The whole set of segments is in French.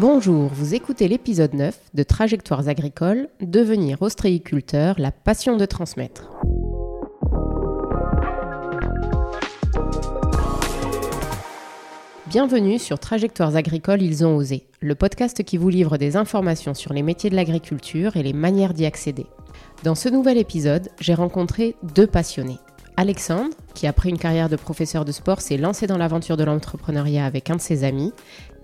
Bonjour, vous écoutez l'épisode 9 de Trajectoires agricoles, devenir ostréiculteur, la passion de transmettre. Bienvenue sur Trajectoires agricoles, ils ont osé, le podcast qui vous livre des informations sur les métiers de l'agriculture et les manières d'y accéder. Dans ce nouvel épisode, j'ai rencontré deux passionnés. Alexandre, qui après une carrière de professeur de sport s'est lancé dans l'aventure de l'entrepreneuriat avec un de ses amis,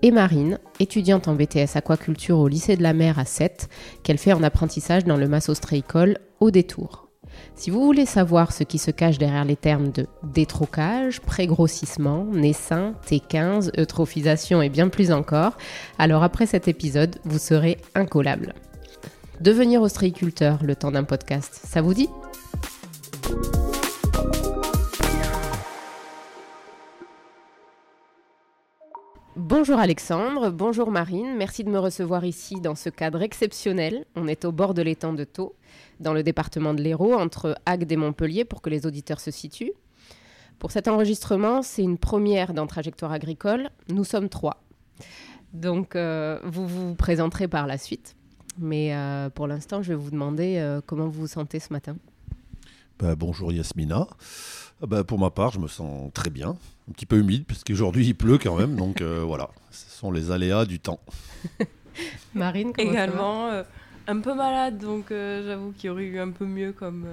et Marine, étudiante en BTS aquaculture au lycée de la mer à 7, qu'elle fait en apprentissage dans le Mass Ostréicole au détour. Si vous voulez savoir ce qui se cache derrière les termes de détrocage, pré-grossissement, naissin, T15, eutrophisation et bien plus encore, alors après cet épisode, vous serez incollable. Devenir ostréiculteur le temps d'un podcast, ça vous dit? Bonjour Alexandre, bonjour Marine, merci de me recevoir ici dans ce cadre exceptionnel. On est au bord de l'étang de Thau, dans le département de l'Hérault, entre Agde et Montpellier, pour que les auditeurs se situent. Pour cet enregistrement, c'est une première dans Trajectoire agricole. Nous sommes trois. Donc, euh, vous vous présenterez par la suite. Mais euh, pour l'instant, je vais vous demander euh, comment vous vous sentez ce matin. Ben, bonjour Yasmina. Ah bah, pour ma part, je me sens très bien. Un petit peu humide, parce qu'aujourd'hui il pleut quand même. donc euh, voilà, ce sont les aléas du temps. Marine, comment Également, euh, un peu malade, donc euh, j'avoue qu'il y aurait eu un peu mieux comme,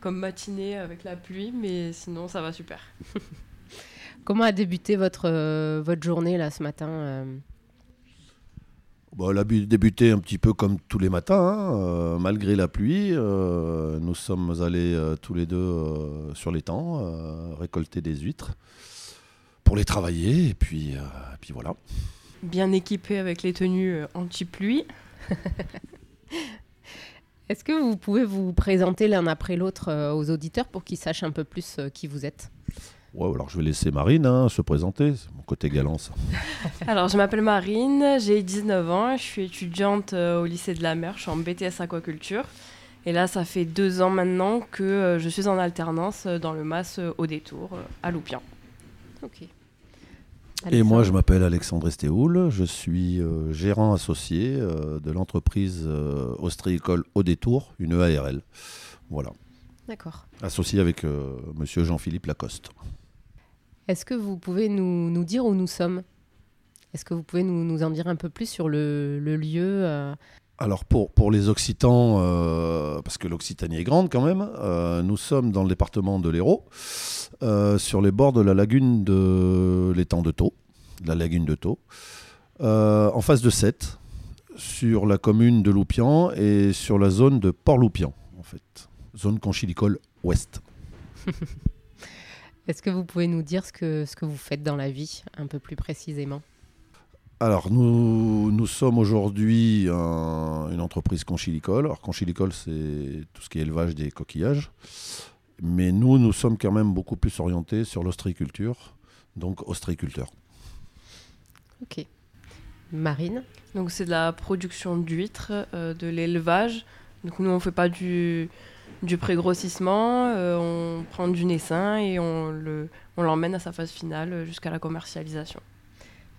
comme matinée avec la pluie, mais sinon ça va super. comment a débuté votre, votre journée là ce matin Bon, elle a débuté un petit peu comme tous les matins, hein, euh, malgré la pluie. Euh, nous sommes allés euh, tous les deux sur l'étang récolter des huîtres pour les travailler et puis, puis voilà. Bien équipé avec les tenues anti-pluie. Est-ce que vous pouvez vous présenter l'un après l'autre aux auditeurs pour qu'ils sachent un peu plus qui vous êtes? Ouais, alors je vais laisser Marine hein, se présenter, c'est mon côté galant ça. alors je m'appelle Marine, j'ai 19 ans, je suis étudiante euh, au lycée de la mer, je suis en BTS aquaculture. Et là, ça fait deux ans maintenant que euh, je suis en alternance euh, dans le MAS au détour à Loupian. Ok. Et moi, je m'appelle Alexandre Estéoul, je suis gérant associé de l'entreprise ostréicole au détour, une ARL. Voilà. D'accord. Associé avec monsieur Jean-Philippe Lacoste. Est-ce que vous pouvez nous, nous, dire où nous sommes? Est-ce que vous pouvez nous, nous, en dire un peu plus sur le, le lieu euh? Alors pour, les Occitans, euh, parce que l'Occitanie est grande quand même, euh, nous sommes dans le département de l'Hérault, sur les bords de la lagune de l'étang de Thau, en face de Sète, sur la commune de Loupian et sur la zone de Port-Loupian, en fait, zone conchilicole ouest. Est-ce que vous pouvez nous dire ce que vous faites dans la vie, un peu plus précisément? Alors, nous, nous sommes aujourd'hui une entreprise conchilicole. Alors, conchilicole, c'est tout ce qui est élevage des coquillages. Mais nous, nous sommes quand même beaucoup plus orientés sur l'ostréiculture, donc ostréiculteur. Ok. Marine? Donc, c'est de la production d'huîtres, euh, de l'élevage. Donc, nous, on ne fait pas du, du pré-grossissement, euh, on prend du naissin et on l'emmène on à sa phase finale euh, jusqu'à la commercialisation.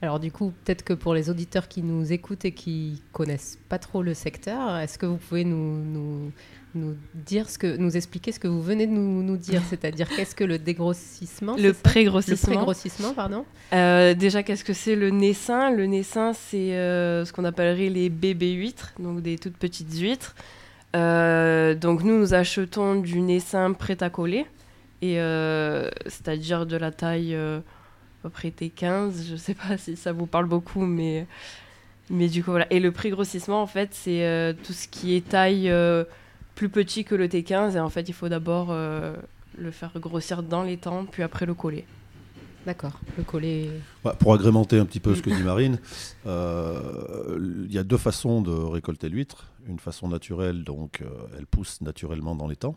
Alors du coup, peut-être que pour les auditeurs qui nous écoutent et qui connaissent pas trop le secteur, est-ce que vous pouvez nous, nous, nous, dire ce que, nous expliquer ce que vous venez de nous, nous dire, c'est-à-dire qu'est-ce que le dégrossissement Le pré-grossissement. Le pré-grossissement, pardon. Euh, déjà, qu'est-ce que c'est le naissin? Le naissin, c'est ce qu'on appellerait les bébés huîtres, donc des toutes petites huîtres. Euh, donc nous, nous achetons du naissin prêt à coller, et euh, c'est-à-dire de la taille euh, peu près T15. Je ne sais pas si ça vous parle beaucoup, mais, mais du coup voilà. Et le prix grossissement, en fait, c'est tout ce qui est taille plus petit que le T15, et en fait, il faut d'abord le faire grossir dans les temps, puis après le coller. D'accord, le coller. pour agrémenter un petit peu ce que dit Marine, il y a deux façons de récolter l'huître une façon naturelle, donc euh, elle pousse naturellement dans les temps.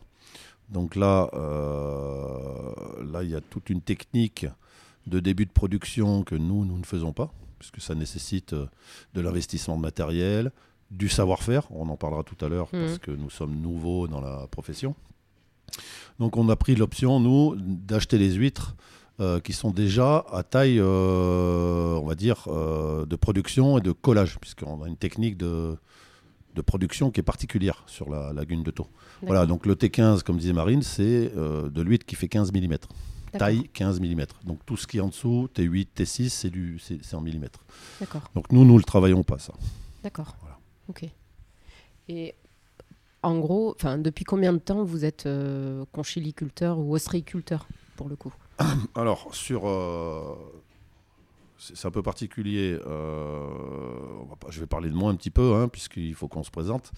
Donc là, euh, là, il y a toute une technique de début de production que nous, nous ne faisons pas, puisque ça nécessite euh, de l'investissement de matériel, du savoir-faire, on en parlera tout à l'heure, parce mmh. que nous sommes nouveaux dans la profession. Donc on a pris l'option, nous, d'acheter les huîtres euh, qui sont déjà à taille, euh, on va dire, euh, de production et de collage, puisqu'on a une technique de, de production qui est particulière sur la lagune de Thau. Voilà, donc le T15, comme disait Marine, c'est de l'huître qui fait 15 mm. Taille 15 mm. Donc tout ce qui est en dessous, T8, T6, c'est, du, c'est, en millimètres. D'accord. Donc nous, nous ne le travaillons pas, ça. D'accord. Voilà. Ok. Et en gros, depuis combien de temps vous êtes conchiliculteur ou ostréiculteur, pour le coup? Alors, sur. Euh, c'est un peu particulier. Euh, je vais parler de moi un petit peu, hein, puisqu'il faut qu'on se présente.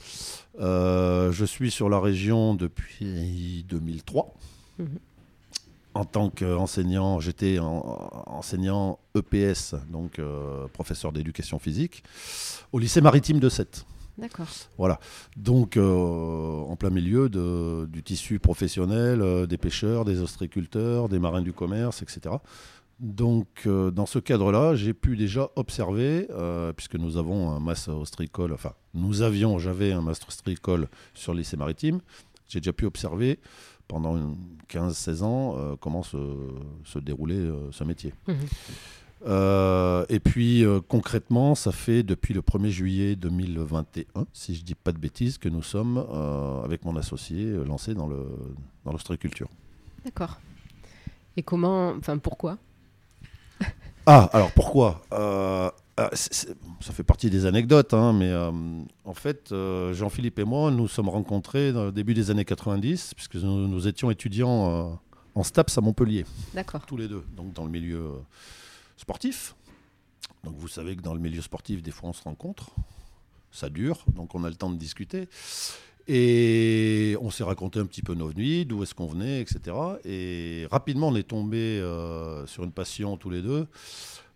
Euh, je suis sur la région depuis 2003. Mhm. En tant qu'enseignant, j'étais enseignant EPS, donc professeur d'éducation physique, au lycée maritime de Sète. D'accord. Voilà. Donc, euh, en plein milieu du tissu professionnel, euh, des pêcheurs, des ostréiculteurs, des marins du commerce, etc. Donc, euh, dans ce cadre-là, j'ai pu déjà observer, puisque nous avons un master ostréicole, enfin, nous avions, j'avais un master ostréicole sur le lycée maritime, j'ai déjà pu observer pendant 15-16 ans comment se, déroulait ce métier. Mmh. Euh, et puis euh, concrètement, ça fait depuis le 1er juillet 2021, si je dis pas de bêtises, que nous sommes, euh, avec mon associé, lancés dans, le, dans l'ostréiculture. D'accord. Et comment, enfin pourquoi? Ah, alors pourquoi? Ah, Ça fait partie des anecdotes, hein, mais en fait, Jean-Philippe et moi, nous sommes rencontrés dans le début des années 90, puisque nous, nous étions étudiants en STAPS à Montpellier. D'accord. Tous les deux, donc dans le milieu sportif. Donc vous savez que dans le milieu sportif, des fois on se rencontre, ça dure, donc on a le temps de discuter. Et on s'est raconté un petit peu nos nuits, d'où est-ce qu'on venait, etc. Et rapidement, on est tombé euh, sur une passion tous les deux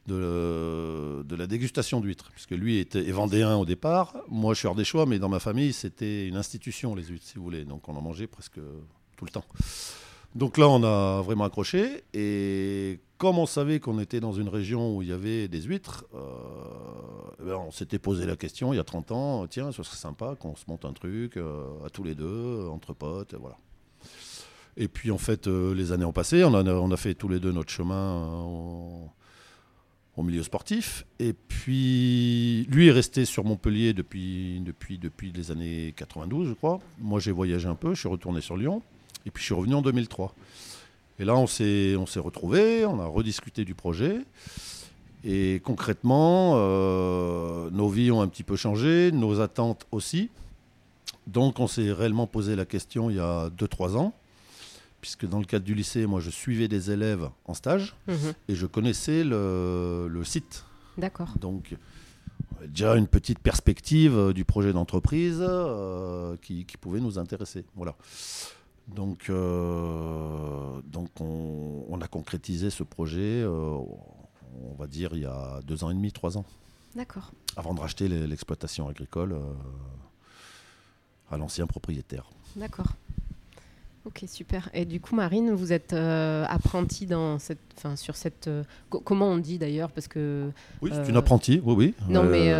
de, de la dégustation d'huîtres. Puisque lui était vendéen au départ, moi je suis hors des choix, mais dans ma famille, c'était une institution, les huîtres, si vous voulez. Donc on en mangeait presque tout le temps. Donc là, on a vraiment accroché. Et comme on savait qu'on était dans une région où il y avait des huîtres, euh, eh ben, on s'était posé la question il y a 30 ans, tiens, ce serait sympa qu'on se monte un truc euh, à tous les deux, entre potes, voilà. Et puis en fait, euh, les années ont passé, on a, fait tous les deux notre chemin au, milieu sportif. Et puis lui est resté sur Montpellier depuis, depuis, depuis les années 92, je crois. Moi j'ai voyagé un peu, je suis retourné sur Lyon. Et puis je suis revenu en 2003. Et là, on s'est, retrouvés, on a rediscuté du projet. Et concrètement, euh, nos vies ont un petit peu changé, nos attentes aussi. Donc on s'est réellement posé la question il y a 2-3 ans, puisque dans le cadre du lycée, moi je suivais des élèves en stage mhm. et je connaissais le, le site. D'accord. Donc déjà une petite perspective du projet d'entreprise euh, qui, qui, pouvait nous intéresser. Voilà. Donc, euh, donc on, a concrétisé ce projet, euh, on va dire, il y a deux ans et demi, trois ans. D'accord. Avant de racheter l'exploitation agricole euh, à l'ancien propriétaire. D'accord. Ok, super. Et du coup, Marine, vous êtes apprentie dans cette, enfin, sur cette. comment on dit d'ailleurs Parce que. Oui, c'est une apprentie. Oui, oui. Non, mais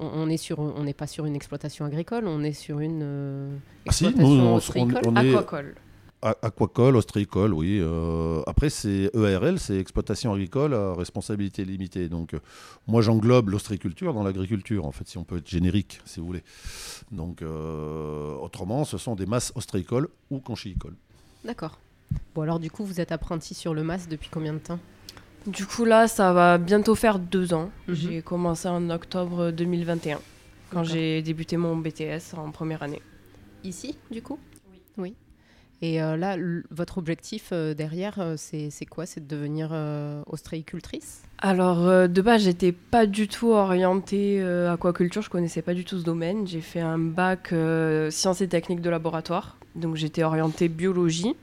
on est sur, on n'est pas sur une exploitation agricole, on est sur une exploitation ah, si, nous, on, est... aquacole. Aquacole, ostréicole, oui. Euh, après, c'est EARL, c'est exploitation agricole à responsabilité limitée. Donc, euh, moi, j'englobe l'ostréiculture dans l'agriculture, en fait, si on peut être générique, si vous voulez. Donc, euh, autrement, ce sont des masses ostréicoles ou conchiicoles. D'accord. Bon, alors, du coup, vous êtes apprenti sur le mas depuis combien de temps? Du coup, là, ça va bientôt faire deux ans. Mhm. J'ai commencé en octobre 2021, quand j'ai débuté mon BTS en première année. Ici, du coup? Oui. Oui. Et euh, là, votre objectif euh, derrière, euh, c'est quoi? C'est de devenir ostréicultrice? Alors, de base, j'étais pas du tout orientée aquaculture, je connaissais pas du tout ce domaine. J'ai fait un bac sciences et techniques de laboratoire, donc j'étais orientée biologie.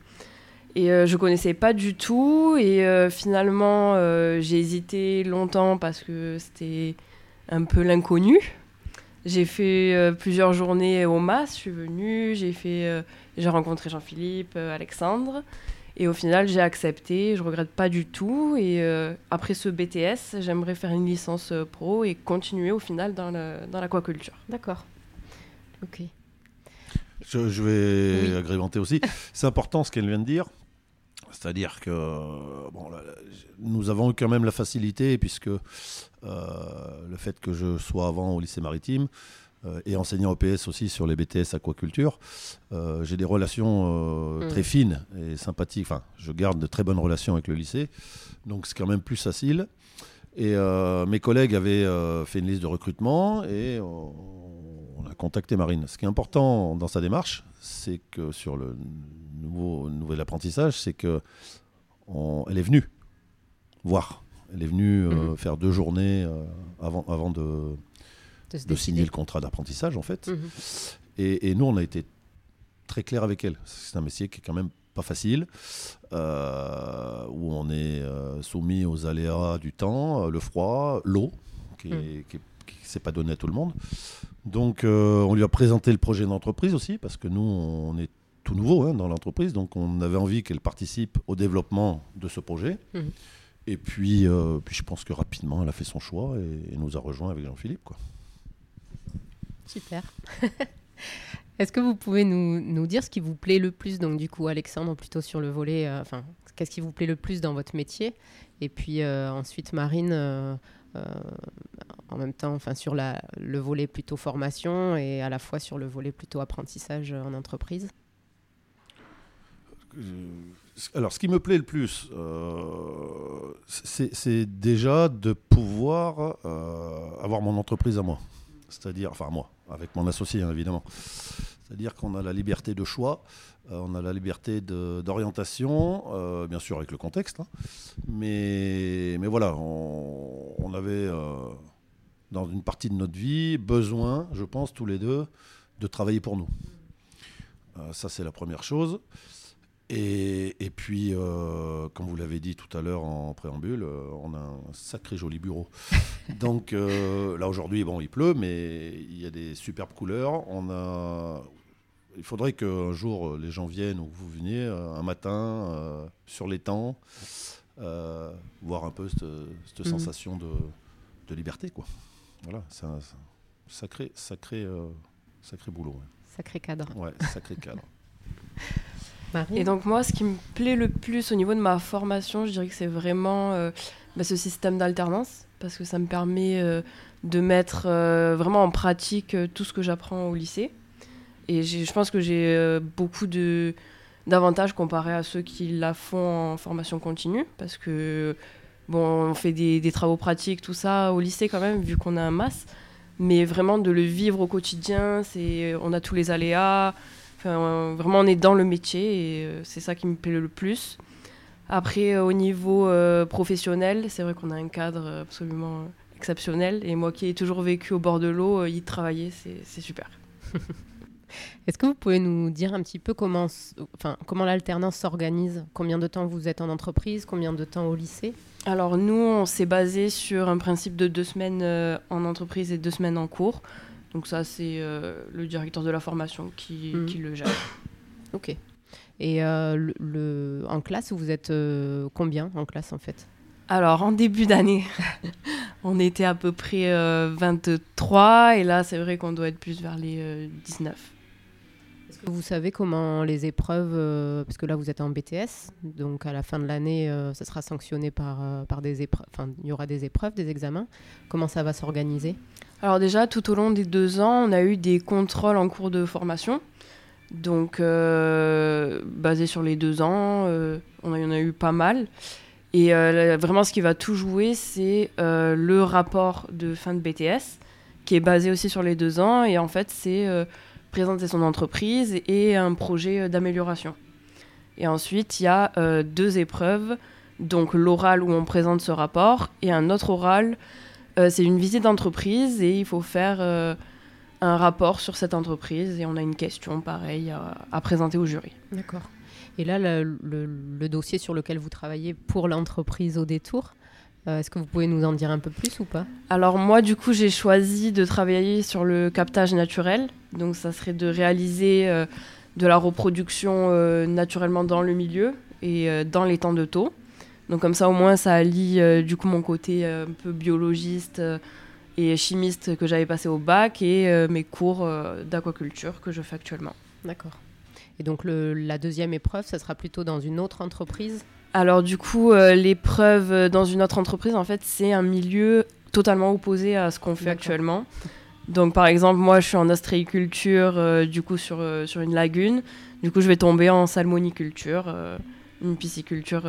Et je connaissais pas du tout. Et finalement, j'ai hésité longtemps parce que c'était un peu l'inconnu. J'ai fait plusieurs journées au MAS, je suis venue, j'ai fait j'ai rencontré Jean-Philippe, euh, Alexandre. Et au final, j'ai accepté, je regrette pas du tout. Et euh, après ce BTS, j'aimerais faire une licence euh, pro et continuer au final dans l'aquaculture. D'accord. Ok. Je, vais agrémenter aussi. C'est important ce qu'elle vient de dire. C'est-à-dire que bon, nous avons eu quand même la facilité, puisque le fait que je sois avant au lycée maritime, et enseignant EPS aussi sur les BTS aquaculture, j'ai des relations mm. très fines et sympathiques. Enfin, je garde de très bonnes relations avec le lycée, donc c'est quand même plus facile. Et mes collègues avaient fait une liste de recrutement et on a contacté Marine. Ce qui est important dans sa démarche, c'est que sur le nouveau, nouvel apprentissage, c'est que elle est venue voir. Elle est venue euh, mhm. faire deux journées euh, avant, avant de, de, signer le contrat d'apprentissage, en fait. Mhm. Et, nous, on a été très clair avec elle. C'est un métier qui est quand même pas facile, euh, où on est soumis aux aléas du temps, le froid, l'eau, qui ne mhm. s'est pas donné à tout le monde. Donc, on lui a présenté le projet d'entreprise aussi, parce que nous, on est tout nouveau hein, dans l'entreprise, donc on avait envie qu'elle participe au développement de ce projet. Mhm. Et puis, euh, puis je pense que rapidement, elle a fait son choix et, nous a rejoint avec Jean-Philippe. Quoi. Super. Est-ce que vous pouvez nous, dire ce qui vous plaît le plus, donc du coup, Alexandre, plutôt sur le volet, euh, enfin, qu'est-ce qui vous plaît le plus dans votre métier? Et puis euh, ensuite, Marine, en même temps, enfin, sur la, le volet plutôt formation et à la fois sur le volet plutôt apprentissage en entreprise? Alors, ce qui me plaît le plus, euh, c'est déjà de pouvoir euh, avoir mon entreprise à moi. C'est-à-dire, enfin, moi, avec mon associé, hein, évidemment. C'est-à-dire qu'on a la liberté de choix, euh, on a la liberté d'orientation, bien sûr avec le contexte. Hein. mais, mais voilà, on, on avait, dans une partie de notre vie, besoin, je pense, tous les deux, de travailler pour nous. ça, c'est la première chose. Et, puis, euh, comme vous l'avez dit tout à l'heure en préambule, euh, on a un sacré joli bureau. Donc euh, là aujourd'hui, bon, il pleut, mais il y a des superbes couleurs. On a, il faudrait qu'un jour les gens viennent ou vous veniez un matin sur les temps, voir un peu cette, mhm. sensation de, liberté, quoi. Voilà, c'est un, sacré, sacré, sacré boulot. Sacré cadre. Ouais, sacré cadre. Et donc moi, ce qui me plaît le plus au niveau de ma formation, je dirais que c'est vraiment euh, bah, ce système d'alternance, parce que ça me permet euh, de mettre euh, vraiment en pratique tout ce que j'apprends au lycée. Et je pense que j'ai beaucoup d'avantages comparé à ceux qui la font en formation continue, parce que bon, on fait des, des travaux pratiques, tout ça au lycée quand même, vu qu'on a un masse, mais vraiment de le vivre au quotidien, c'est on a tous les aléas vraiment, on est dans le métier et euh, c'est ça qui me plaît le plus. Après, euh, au niveau euh, professionnel, c'est vrai qu'on a un cadre absolument exceptionnel. Et moi qui ai toujours vécu au bord de l'eau, y travailler, c'est super. Est-ce que vous pouvez nous dire un petit peu comment, enfin, comment l'alternance s'organise? Combien de temps vous êtes en entreprise? Combien de temps au lycée? Alors nous, on s'est basé sur un principe de deux semaines en entreprise et deux semaines en cours. Donc ça, c'est euh, le directeur de la formation qui, mhm. qui le gère. Ok. Et euh, le, en classe, vous êtes euh, combien en classe en fait? Alors, en début d'année, on était à peu près 23 et là, c'est vrai qu'on doit être plus vers les 19. Est-ce que vous savez comment les épreuves, parce que là vous êtes en BTS, donc à la fin de l'année, ça sera sanctionné par, par des épreuves, enfin il y aura des épreuves, des examens. Comment ça va s'organiser? Alors déjà, tout au long des deux ans, on a eu des contrôles en cours de formation. Donc, euh, basé sur les deux ans, euh, on en a eu pas mal. Et euh, vraiment, ce qui va tout jouer, c'est le rapport de fin de BTS, qui est basé aussi sur les deux ans. Et en fait, c'est présenter son entreprise et un projet d'amélioration. Et ensuite, il y a deux épreuves. Donc, l'oral où on présente ce rapport et un autre oral euh, c'est une visite d'entreprise et il faut faire euh, un rapport sur cette entreprise et on a une question pareille à, présenter au jury. D'accord. Et là, le, dossier sur lequel vous travaillez pour l'entreprise au détour, euh, est-ce que vous pouvez nous en dire un peu plus ou pas? Alors moi, du coup, j'ai choisi de travailler sur le captage naturel. Donc ça serait de réaliser de la reproduction naturellement dans le milieu et dans les temps de taux. Donc comme ça au moins ça allie euh, du coup mon côté euh, un peu biologiste euh, et chimiste que j'avais passé au bac et mes cours d'aquaculture que je fais actuellement. D'accord. Et donc la deuxième épreuve, ça sera plutôt dans une autre entreprise? Alors du coup, l'épreuve dans une autre entreprise, en fait, c'est un milieu totalement opposé à ce qu'on fait actuellement. Donc par exemple, moi je suis en ostréiculture, du coup sur, sur une lagune. Du coup, je vais tomber en salmoniculture, une pisciculture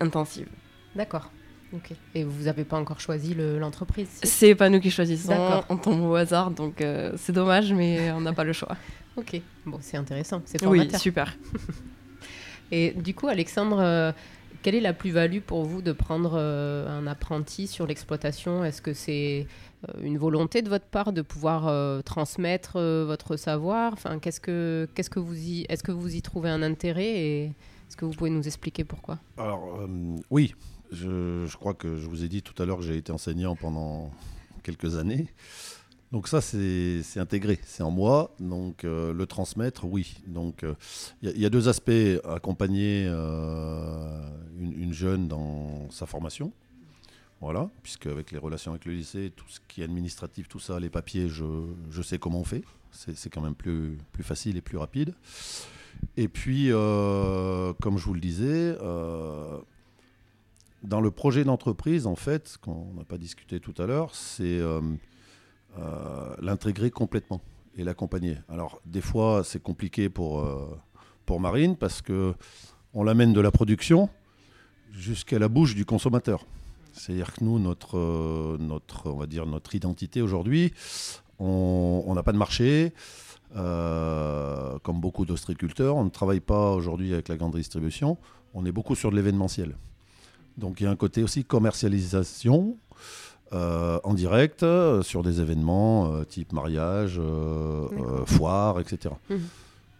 intensive. D'accord. Et vous n'avez pas encore choisi l'entreprise C'est pas nous qui choisissons, on tombe au hasard, donc euh, c'est dommage, mais on n'a pas le choix. ok, bon, c'est intéressant, c'est formateur. Oui, super. Et du coup, Alexandre, euh, quelle est la plus-value pour vous de prendre euh, un apprenti sur l'exploitation? Est-ce que c'est une volonté de votre part de pouvoir transmettre votre savoir? Enfin, qu'est-ce que, qu'est-ce que vous y, est-ce que vous y trouvez un intérêt? Et est-ce que vous pouvez nous expliquer pourquoi? Alors, oui, je, crois que je vous ai dit tout à l'heure que j'ai été enseignant pendant quelques années. Donc ça, c'est intégré, c'est en moi. Donc euh, le transmettre, oui. Donc il euh, y, a deux aspects. Accompagner euh, une, jeune dans sa formation. Voilà, puisque avec les relations avec le lycée, tout ce qui est administratif, tout ça, les papiers, je, je sais comment on fait. C'est quand même plus, plus facile et plus rapide. Et puis, comme je vous le disais, dans le projet d'entreprise, en fait, qu'on n'a pas discuté tout à l'heure, c'est euh, euh, l'intégrer complètement et l'accompagner. Alors, des fois, c'est compliqué pour, euh, pour Marine parce que on l'amène de la production jusqu'à la bouche du consommateur. C'est-à-dire que nous, notre, notre, on va dire, notre identité aujourd'hui, on n'a pas de marché. Comme beaucoup d'ostriculteurs, on ne travaille pas aujourd'hui avec la grande distribution. On est beaucoup sur de l'événementiel. Donc il y a un côté aussi commercialisation euh, en direct euh, sur des événements euh, type mariage, foire, etc. Mhm.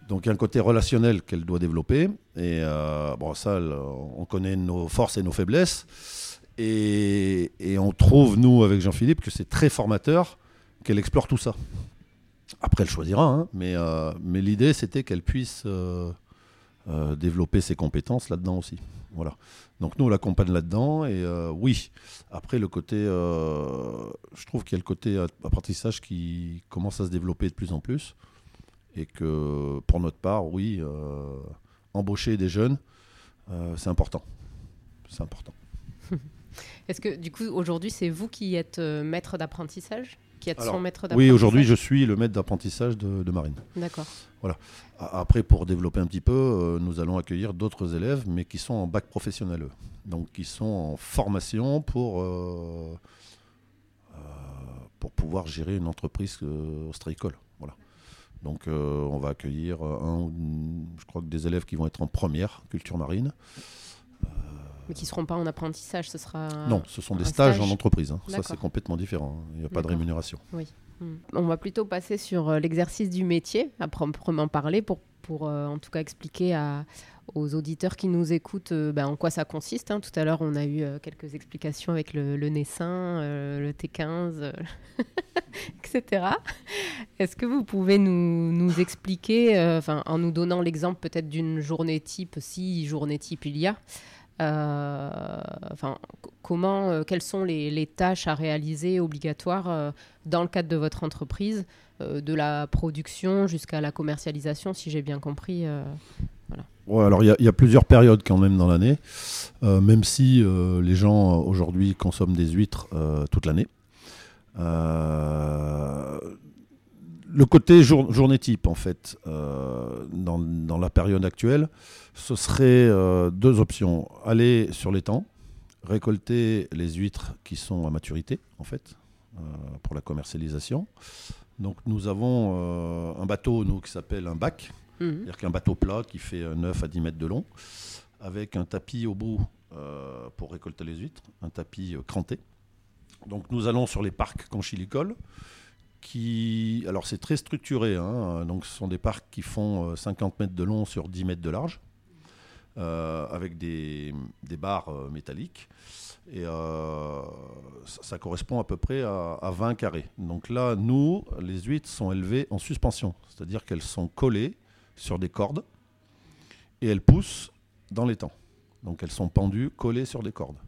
Donc il y a un côté relationnel qu'elle doit développer. Et bon, ça, on connaît nos forces et nos faiblesses. Et, on trouve, nous, avec Jean-Philippe, que c'est très formateur qu'elle explore tout ça. Après, elle choisira, hein, mais, mais l'idée, c'était qu'elle puisse développer ses compétences là-dedans aussi. Voilà. Donc nous, on l'accompagne là-dedans. Et euh, oui, après, le côté, euh, je trouve qu'il y a le côté apprentissage qui commence à se développer de plus en plus. Et que pour notre part, oui, euh, embaucher des jeunes, c'est important. C'est important. Est-ce que du coup, aujourd'hui, c'est vous qui êtes maître d'apprentissage? Qui son maître Oui, aujourd'hui, je suis le maître d'apprentissage de, Marine. D'accord. Voilà. Après, pour développer un petit peu, euh, nous allons accueillir d'autres élèves, mais qui sont en bac professionnel, donc qui sont en formation pour, euh, euh, pour pouvoir gérer une entreprise ostréicole. Voilà. Donc, on va accueillir un, je crois que des élèves qui vont être en première culture marine. Mais qui ne seront pas en apprentissage, ce sera. Non, ce sont des stages en entreprise. Hein. Ça, c'est complètement différent. Hein. Il n'y a pas de rémunération. Oui. Hmm. On va plutôt passer sur euh, l'exercice du métier, à proprement parler, pour, pour euh, en tout cas expliquer à, aux auditeurs qui nous écoutent euh, ben, en quoi ça consiste. Hein. Tout à l'heure, on a eu quelques explications avec le, le Nessin, le T15, etc. Est-ce que vous pouvez nous, nous expliquer, en nous donnant l'exemple peut-être d'une journée type, si journée type il y a, enfin, comment, euh, quelles sont les, tâches à réaliser obligatoires euh, dans le cadre de votre entreprise, de la production jusqu'à la commercialisation, si j'ai bien compris. voilà. alors il y, a plusieurs périodes quand même dans l'année, même si les gens aujourd'hui consomment des huîtres toute l'année. Le côté journée type, en fait, dans, dans, la période actuelle, ce serait euh, deux options. Aller sur l'étang, récolter les huîtres qui sont à maturité, en fait, euh, pour la commercialisation. Donc nous avons euh, un bateau, nous, qui s'appelle un bac, mhm. c'est-à-dire qu'un bateau plat qui fait 9 à 10 mètres de long, avec un tapis au bout pour récolter les huîtres, un tapis cranté. Donc nous allons sur les parcs conchilicoles, qui, alors c'est très structuré, hein. donc ce sont des parcs qui font 50 mètres de long sur 10 mètres de large. Euh, avec des, barres euh, métalliques. Et euh, ça, correspond à peu près à, 20 carrés. Donc là, nous, les huîtres sont élevées en suspension, c'est-à-dire qu'elles sont collées sur des cordes et elles poussent dans les temps. Donc elles sont pendues, collées sur des cordes.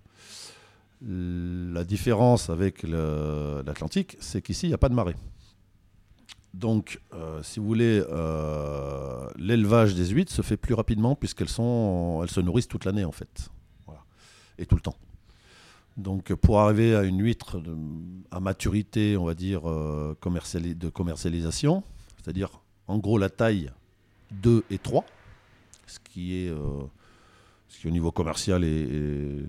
La différence avec l'Atlantique, c'est qu'ici, il n'y a pas de marée. Donc, euh, si vous voulez, euh, l'élevage des huîtres se fait plus rapidement puisqu'elles elles se nourrissent toute l'année en fait, et tout le temps. Donc, pour arriver à une huître à maturité, on va dire euh, de commercialisation, c'est-à-dire en gros la taille 2 et 3, ce qui est, au niveau commercial est-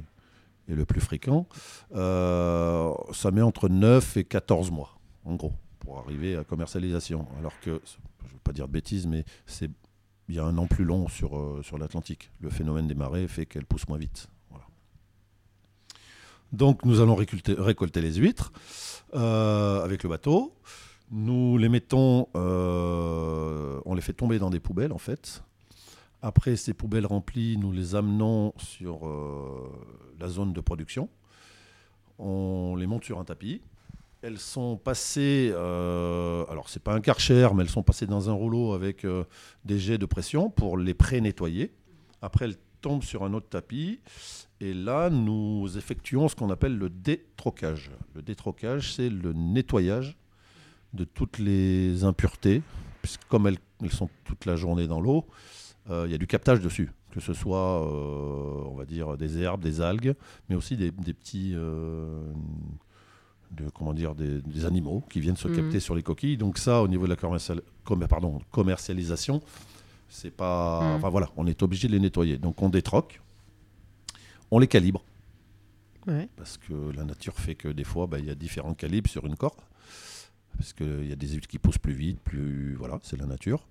est le plus fréquent, euh, ça met entre 9 et 14 mois, en gros, pour arriver à commercialisation. Alors que, je ne veux pas dire de bêtises, mais c'est il y a un an plus long sur, euh, sur l'Atlantique. Le phénomène des marées fait qu'elles poussent moins vite. Donc nous allons récolter, les huîtres euh, avec le bateau. Nous les mettons, on les fait tomber dans des poubelles en fait. Après ces poubelles remplies, nous les amenons sur euh, la zone de production. On les monte sur un tapis. Elles sont passées, euh, alors c'est pas un karcher, mais elles sont passées dans un rouleau avec euh, des jets de pression pour les pré-nettoyer. Après, elles tombent sur un autre tapis. Et là, nous effectuons ce qu'on appelle le détrocage. Le détrocage, c'est le nettoyage de toutes les impuretés, puisque comme elles, sont toute la journée dans l'eau, il y a du captage dessus, que ce soit, euh, on va dire, des herbes, des algues, mais aussi des, des petits, euh, de, comment dire, des, des animaux qui viennent se Mhm. capter sur les coquilles. Donc ça, au niveau de la commercial- com- pardon, commercialisation, c'est pas, Mhm. enfin voilà, on est obligé de les nettoyer. Donc on détroque, on les calibre Ouais. parce que la nature fait que des fois, bah, il y a différents calibres sur une corde. Parce qu'il y a des huîtres qui poussent plus vite, plus. Voilà, c'est la nature.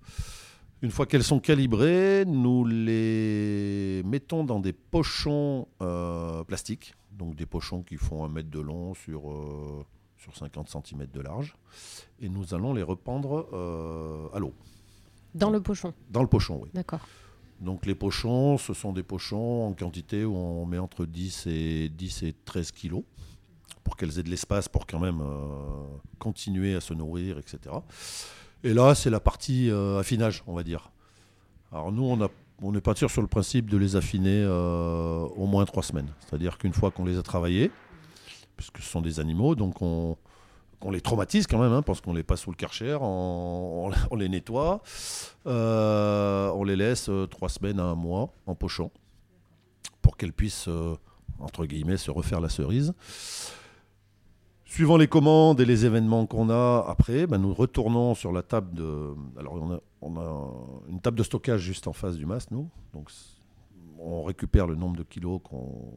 Une fois qu'elles sont calibrées, nous les mettons dans des pochons euh, plastiques. Donc des pochons qui font un mètre de long sur, euh, sur 50 cm de large. Et nous allons les rependre euh, à l'eau. Dans le pochon, Dans le pochon, oui. d'accord. Donc les pochons, ce sont des pochons en quantité où on met entre 10 et, 10 et 13 kilos pour qu'elles aient de l'espace pour quand même continuer à se nourrir, etc. Et là, c'est la partie euh, affinage, on va dire. Alors nous, on, a, on est sur le principe de les affiner euh, au moins trois semaines. C'est-à-dire qu'une fois qu'on les a travaillés, puisque ce sont des animaux, donc on, les traumatise quand même, hein, parce qu'on les passe sous le karcher, on, les nettoie, euh, on les laisse trois semaines à un mois en pochon, pour qu'elles puissent, entre guillemets, se refaire la cerise. Suivant les commandes et les événements qu'on a après, ben, nous retournons sur la table de. Alors, on a, une table de stockage juste en face du mast, nous. Donc, on récupère le nombre de kilos qu'on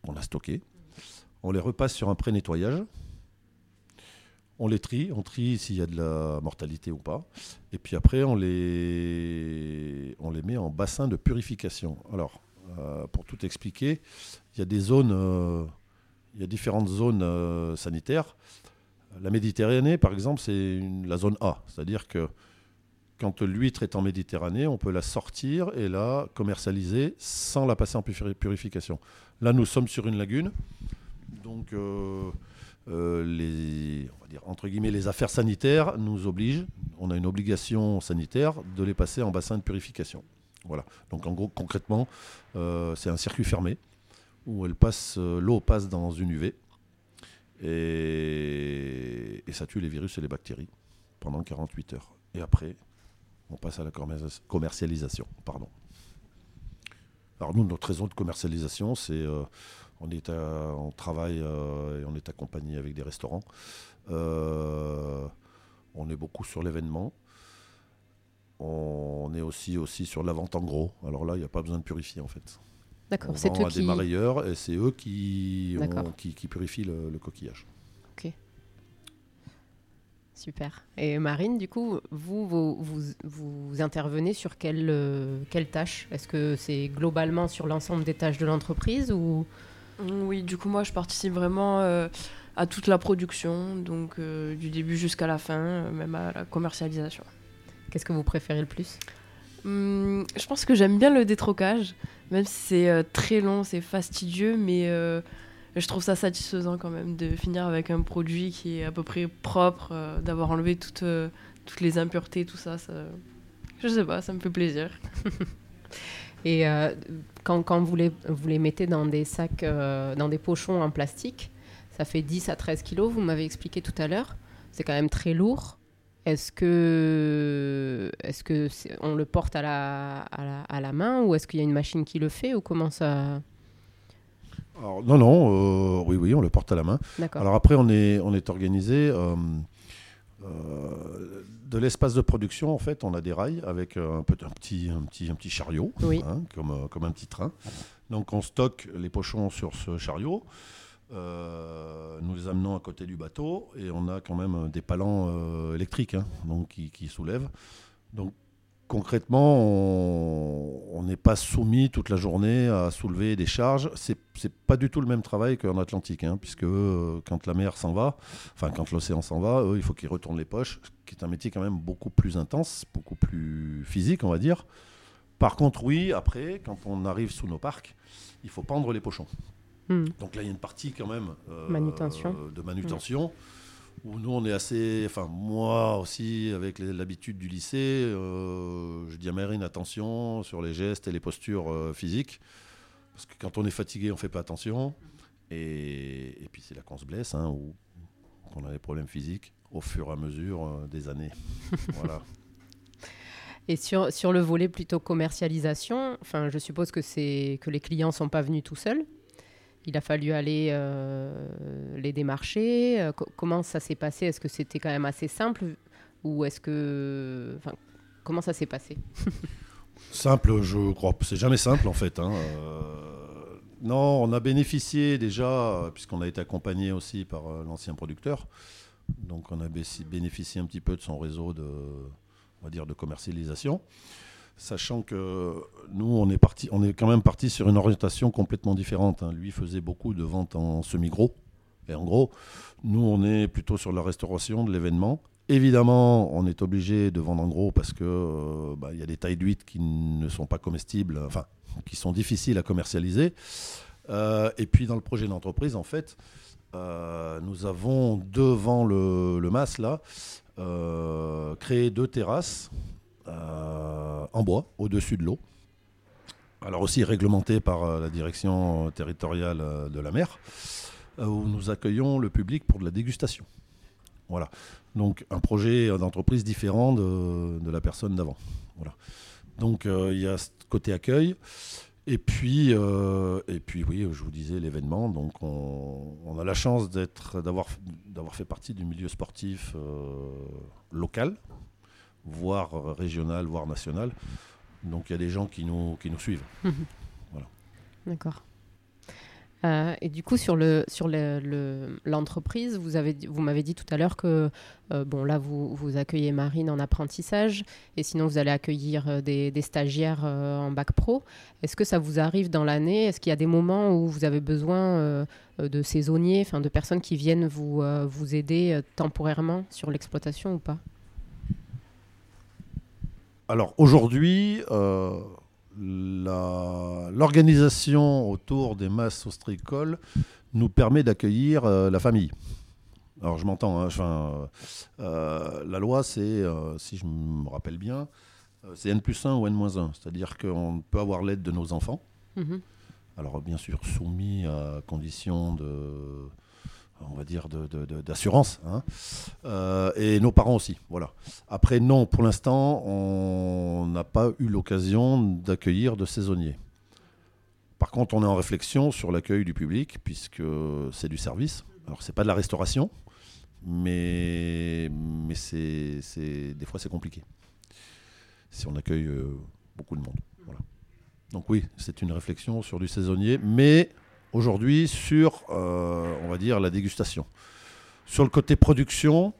qu'on a stocké. On les repasse sur un pré-nettoyage. On les trie, on trie s'il y a de la mortalité ou pas. Et puis après, on les, on les met en bassin de purification. Alors, euh, pour tout expliquer, il y a des zones, euh, il y a différentes zones euh, sanitaires. La Méditerranée, par exemple, c'est la zone A. C'est-à-dire que quand l'huître est en Méditerranée, on peut la sortir et la commercialiser sans la passer en puri- purification. Là, nous sommes sur une lagune. Donc, euh, euh, les, on va dire, entre guillemets, les affaires sanitaires nous obligent, on a une obligation sanitaire de les passer en bassin de purification. Voilà. Donc en gros, concrètement, c'est un circuit fermé où elle passe, euh, l'eau passe dans une UV et, ça tue les virus et les bactéries pendant 48 heures. Et après, on passe à la commerci- commercialisation. Pardon. Alors nous, notre raison de commercialisation, c'est euh, on, est à- on travaille euh, et on est accompagné avec des restaurants. On est beaucoup sur l'événement. On est aussi, aussi sur la vente en gros. Alors là, il n'y a pas besoin de purifier en fait. D'accord, c'est eux à qui... des marailleurs et c'est eux qui, ont- qui, qui purifient le, le coquillage. Super. Et Marine, du coup, vous, vous, vous, vous intervenez sur quelle, euh, quelle tâche? Est-ce que c'est globalement sur l'ensemble des tâches de l'entreprise ou? Oui, du coup, moi, je participe vraiment euh, à toute la production, donc euh, du début jusqu'à la fin, même à la commercialisation. qu'est-ce que vous préférez le plus? Hum, je pense que j'aime bien le détrocage, même si c'est euh, très long, c'est fastidieux, mais euh, je trouve ça satisfaisant quand même de finir avec un produit qui est à peu près propre, euh, d'avoir enlevé toutes, les impuretés, tout ça, ça. Je sais pas, ça me fait plaisir. Et quand, vous, les, vous les mettez dans des sacs, dans des pochons en plastique, ça fait 10 à 13 kilos, vous m'avez expliqué tout à l'heure. C'est quand même très lourd. Est-ce que, est-ce que on le porte à la, à la, main ou est-ce qu'il y a une machine qui le fait ou comment ça? Non, non, oui, oui, on le porte à la main. Alors après, on est, on est organisé. de l'espace de production, en fait, on a des rails avec un, peu, un, petit, un, petit, un petit chariot, hein, comme, comme un petit train. Donc on stocke les pochons sur ce chariot. Euh, nous les amenons à côté du bateau et on a quand même des palans euh, électriques hein, donc qui, soulèvent. Donc concrètement, on n'est pas soumis toute la journée à soulever des charges. C'est n'est pas du tout le même travail qu'en Atlantique, hein, puisque euh, quand la mer s'en va, enfin quand l'océan s'en va, il faut qu'ils retournent les poches, ce qui est un métier quand même beaucoup plus intense, beaucoup plus physique, on va dire. Par contre, oui, après, quand on arrive sous nos parcs, il faut pendre les pochons. Hmm. Donc là, il y a une partie quand même euh, manutention. de manutention. Où nous, on est assez. Enfin, moi aussi, avec l'habitude du lycée, euh, je dis à Marine attention sur les gestes et les postures euh, physiques. Parce que quand on est fatigué, on ne fait pas attention. Et, puis, c'est là qu'on se blesse, hein, ou qu'on a des problèmes physiques au fur et à mesure des années. voilà. Et sur, sur le volet plutôt commercialisation, enfin, je suppose que, que les clients ne sont pas venus tout seuls? Il a fallu aller euh, les démarcher. Euh, comment ça s'est passé? Est-ce que c'était quand même assez simple? Ou est-ce que. Comment ça s'est passé? Simple, je crois. C'est jamais simple en fait. Hein. Euh, non, on a bénéficié déjà, puisqu'on a été accompagné aussi par l'ancien producteur. Donc on a bénéficié un petit peu de son réseau de, dire, de commercialisation sachant que nous, on est, quand même parti sur une orientation complètement différente. Hein. Lui faisait beaucoup de ventes en semi-gros. Et en gros, nous, on est plutôt sur la restauration de l'événement. Évidemment, on est obligé de vendre en gros parce que euh, bah, y a des tailles d'huîtres qui ne sont pas comestibles, enfin, qui sont difficiles à commercialiser. Euh, et puis dans le projet d'entreprise, en fait, euh, nous avons devant le, le là créé deux terrasses en bois, au-dessus de l'eau. Alors aussi réglementé par euh, la direction territoriale euh, de la mer, où nous accueillons le public pour de la dégustation. Voilà. Donc un projet d'entreprise différent de, la personne d'avant. Voilà. Donc il y a ce côté accueil. Et puis, oui, je vous disais l'événement. Donc on, a la chance d'avoir fait partie du milieu sportif local, voire régional, voire national. Donc il y a des gens qui nous, qui nous suivent. Mhm. voilà. D'accord. Euh, et du coup, sur le sur l'entreprise, vous avez vous m'avez dit tout à l'heure que euh, bon là vous, vous accueillez Marine en apprentissage et sinon vous allez accueillir euh, des, des stagiaires en bac pro. Est-ce que ça vous arrive dans l'année? Est-ce qu'il y a des moments où vous avez besoin de saisonniers, enfin de personnes qui viennent vous vous aider temporairement sur l'exploitation ou pas? Alors aujourd'hui, euh, l'organisation autour des masses ostréicoles nous permet d'accueillir euh, la famille. Alors je m'entends, hein, enfin, euh, la loi c'est, si je me rappelle bien, c'est N plus 1 ou N moins 1, c'est-à-dire qu'on peut avoir l'aide de nos enfants. Mhm. Alors bien sûr soumis à condition de on va dire, d'assurance. Hein. euh, et nos parents aussi. Voilà. Après, non, pour l'instant, on n'a pas eu l'occasion d'accueillir de saisonniers. Par contre, on est en réflexion sur l'accueil du public, puisque c'est du service. Alors, c'est pas de la restauration, mais, mais c'est, des fois, c'est compliqué. Si on accueille euh, beaucoup de monde. Voilà. Donc oui, c'est une réflexion sur du saisonnier, mais aujourd'hui sur, euh, on va dire, la dégustation. Sur le côté production,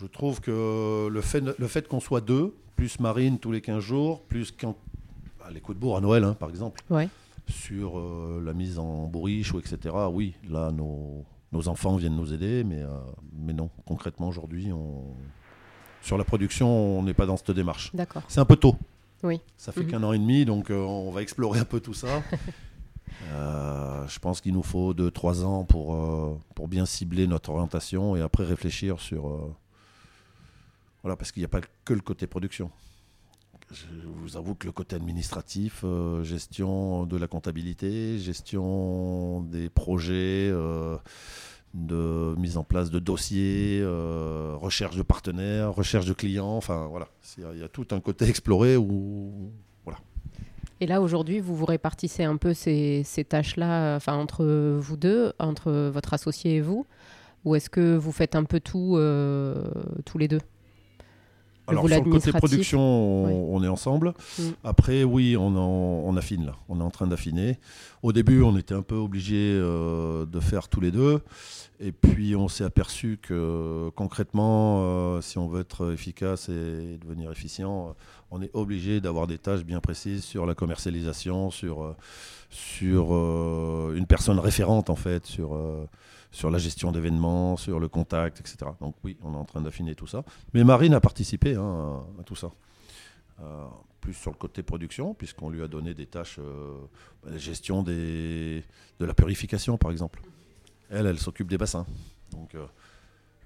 je trouve que le fait, le fait qu'on soit deux, plus Marine tous les 15 jours, plus quand, bah, les coups de bourre à Noël, hein, par exemple, sur euh, la mise en bourriche, ou etc., oui, là, nos, nos, enfants viennent nous aider, mais, euh, mais non, concrètement, aujourd'hui, on... sur la production, on n'est pas dans cette démarche. C'est un peu tôt. Oui. Ça fait mhm. qu'un an et demi, donc on va explorer un peu tout ça. Euh, je pense qu'il nous faut 2-3 ans pour, euh, pour bien cibler notre orientation et après réfléchir sur. Euh, voilà, parce qu'il n'y a pas que le côté production. Je vous avoue que le côté administratif, gestion de la comptabilité, gestion des projets, de mise en place de dossiers, recherche de partenaires, recherche de clients. Enfin voilà, il y, a tout un côté exploré où. Et là aujourd'hui, vous vous répartissez un peu ces, ces tâches-là, enfin entre vous deux, entre votre associé et vous, ou est-ce que vous faites un peu tout tous les deux? Alors sur le côté production, on, est ensemble. Mm. Après, oui, on, on, affine là. On est en train d'affiner. Au début, on était un peu obligé euh, de faire tous les deux. Et puis, on s'est aperçu que concrètement, euh, si on veut être efficace et devenir efficient, on est obligé d'avoir des tâches bien précises sur la commercialisation, sur, euh, sur une personne référente en fait, sur sur la gestion d'événements, sur le contact, etc. Donc oui, on est en train d'affiner tout ça. Mais Marine a participé hein, à tout ça. Euh, plus sur le côté production, puisqu'on lui a donné des tâches, euh, la gestion des, de la purification, par exemple. Elle, elle s'occupe des bassins. Euh,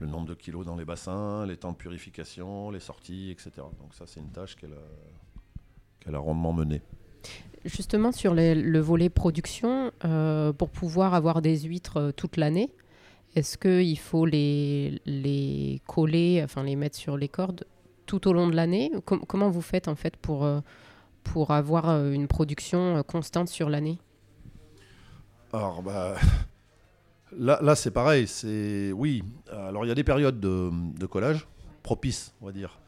le nombre de kilos dans les bassins, les temps de purification, les sorties, etc. Donc ça, c'est une tâche qu'elle a, qu'elle a rondement menée. Justement, sur le volet production, euh, pour pouvoir avoir des huîtres euh, toute l'année, est-ce qu'il faut les, les coller, enfin les mettre sur les cordes tout au long de l'année? Comment vous faites en fait pour, euh, pour avoir une production constante sur l'année? Alors, bah, là, c'est pareil. C'est oui. Alors, il y a des périodes de, collage propices, on va dire.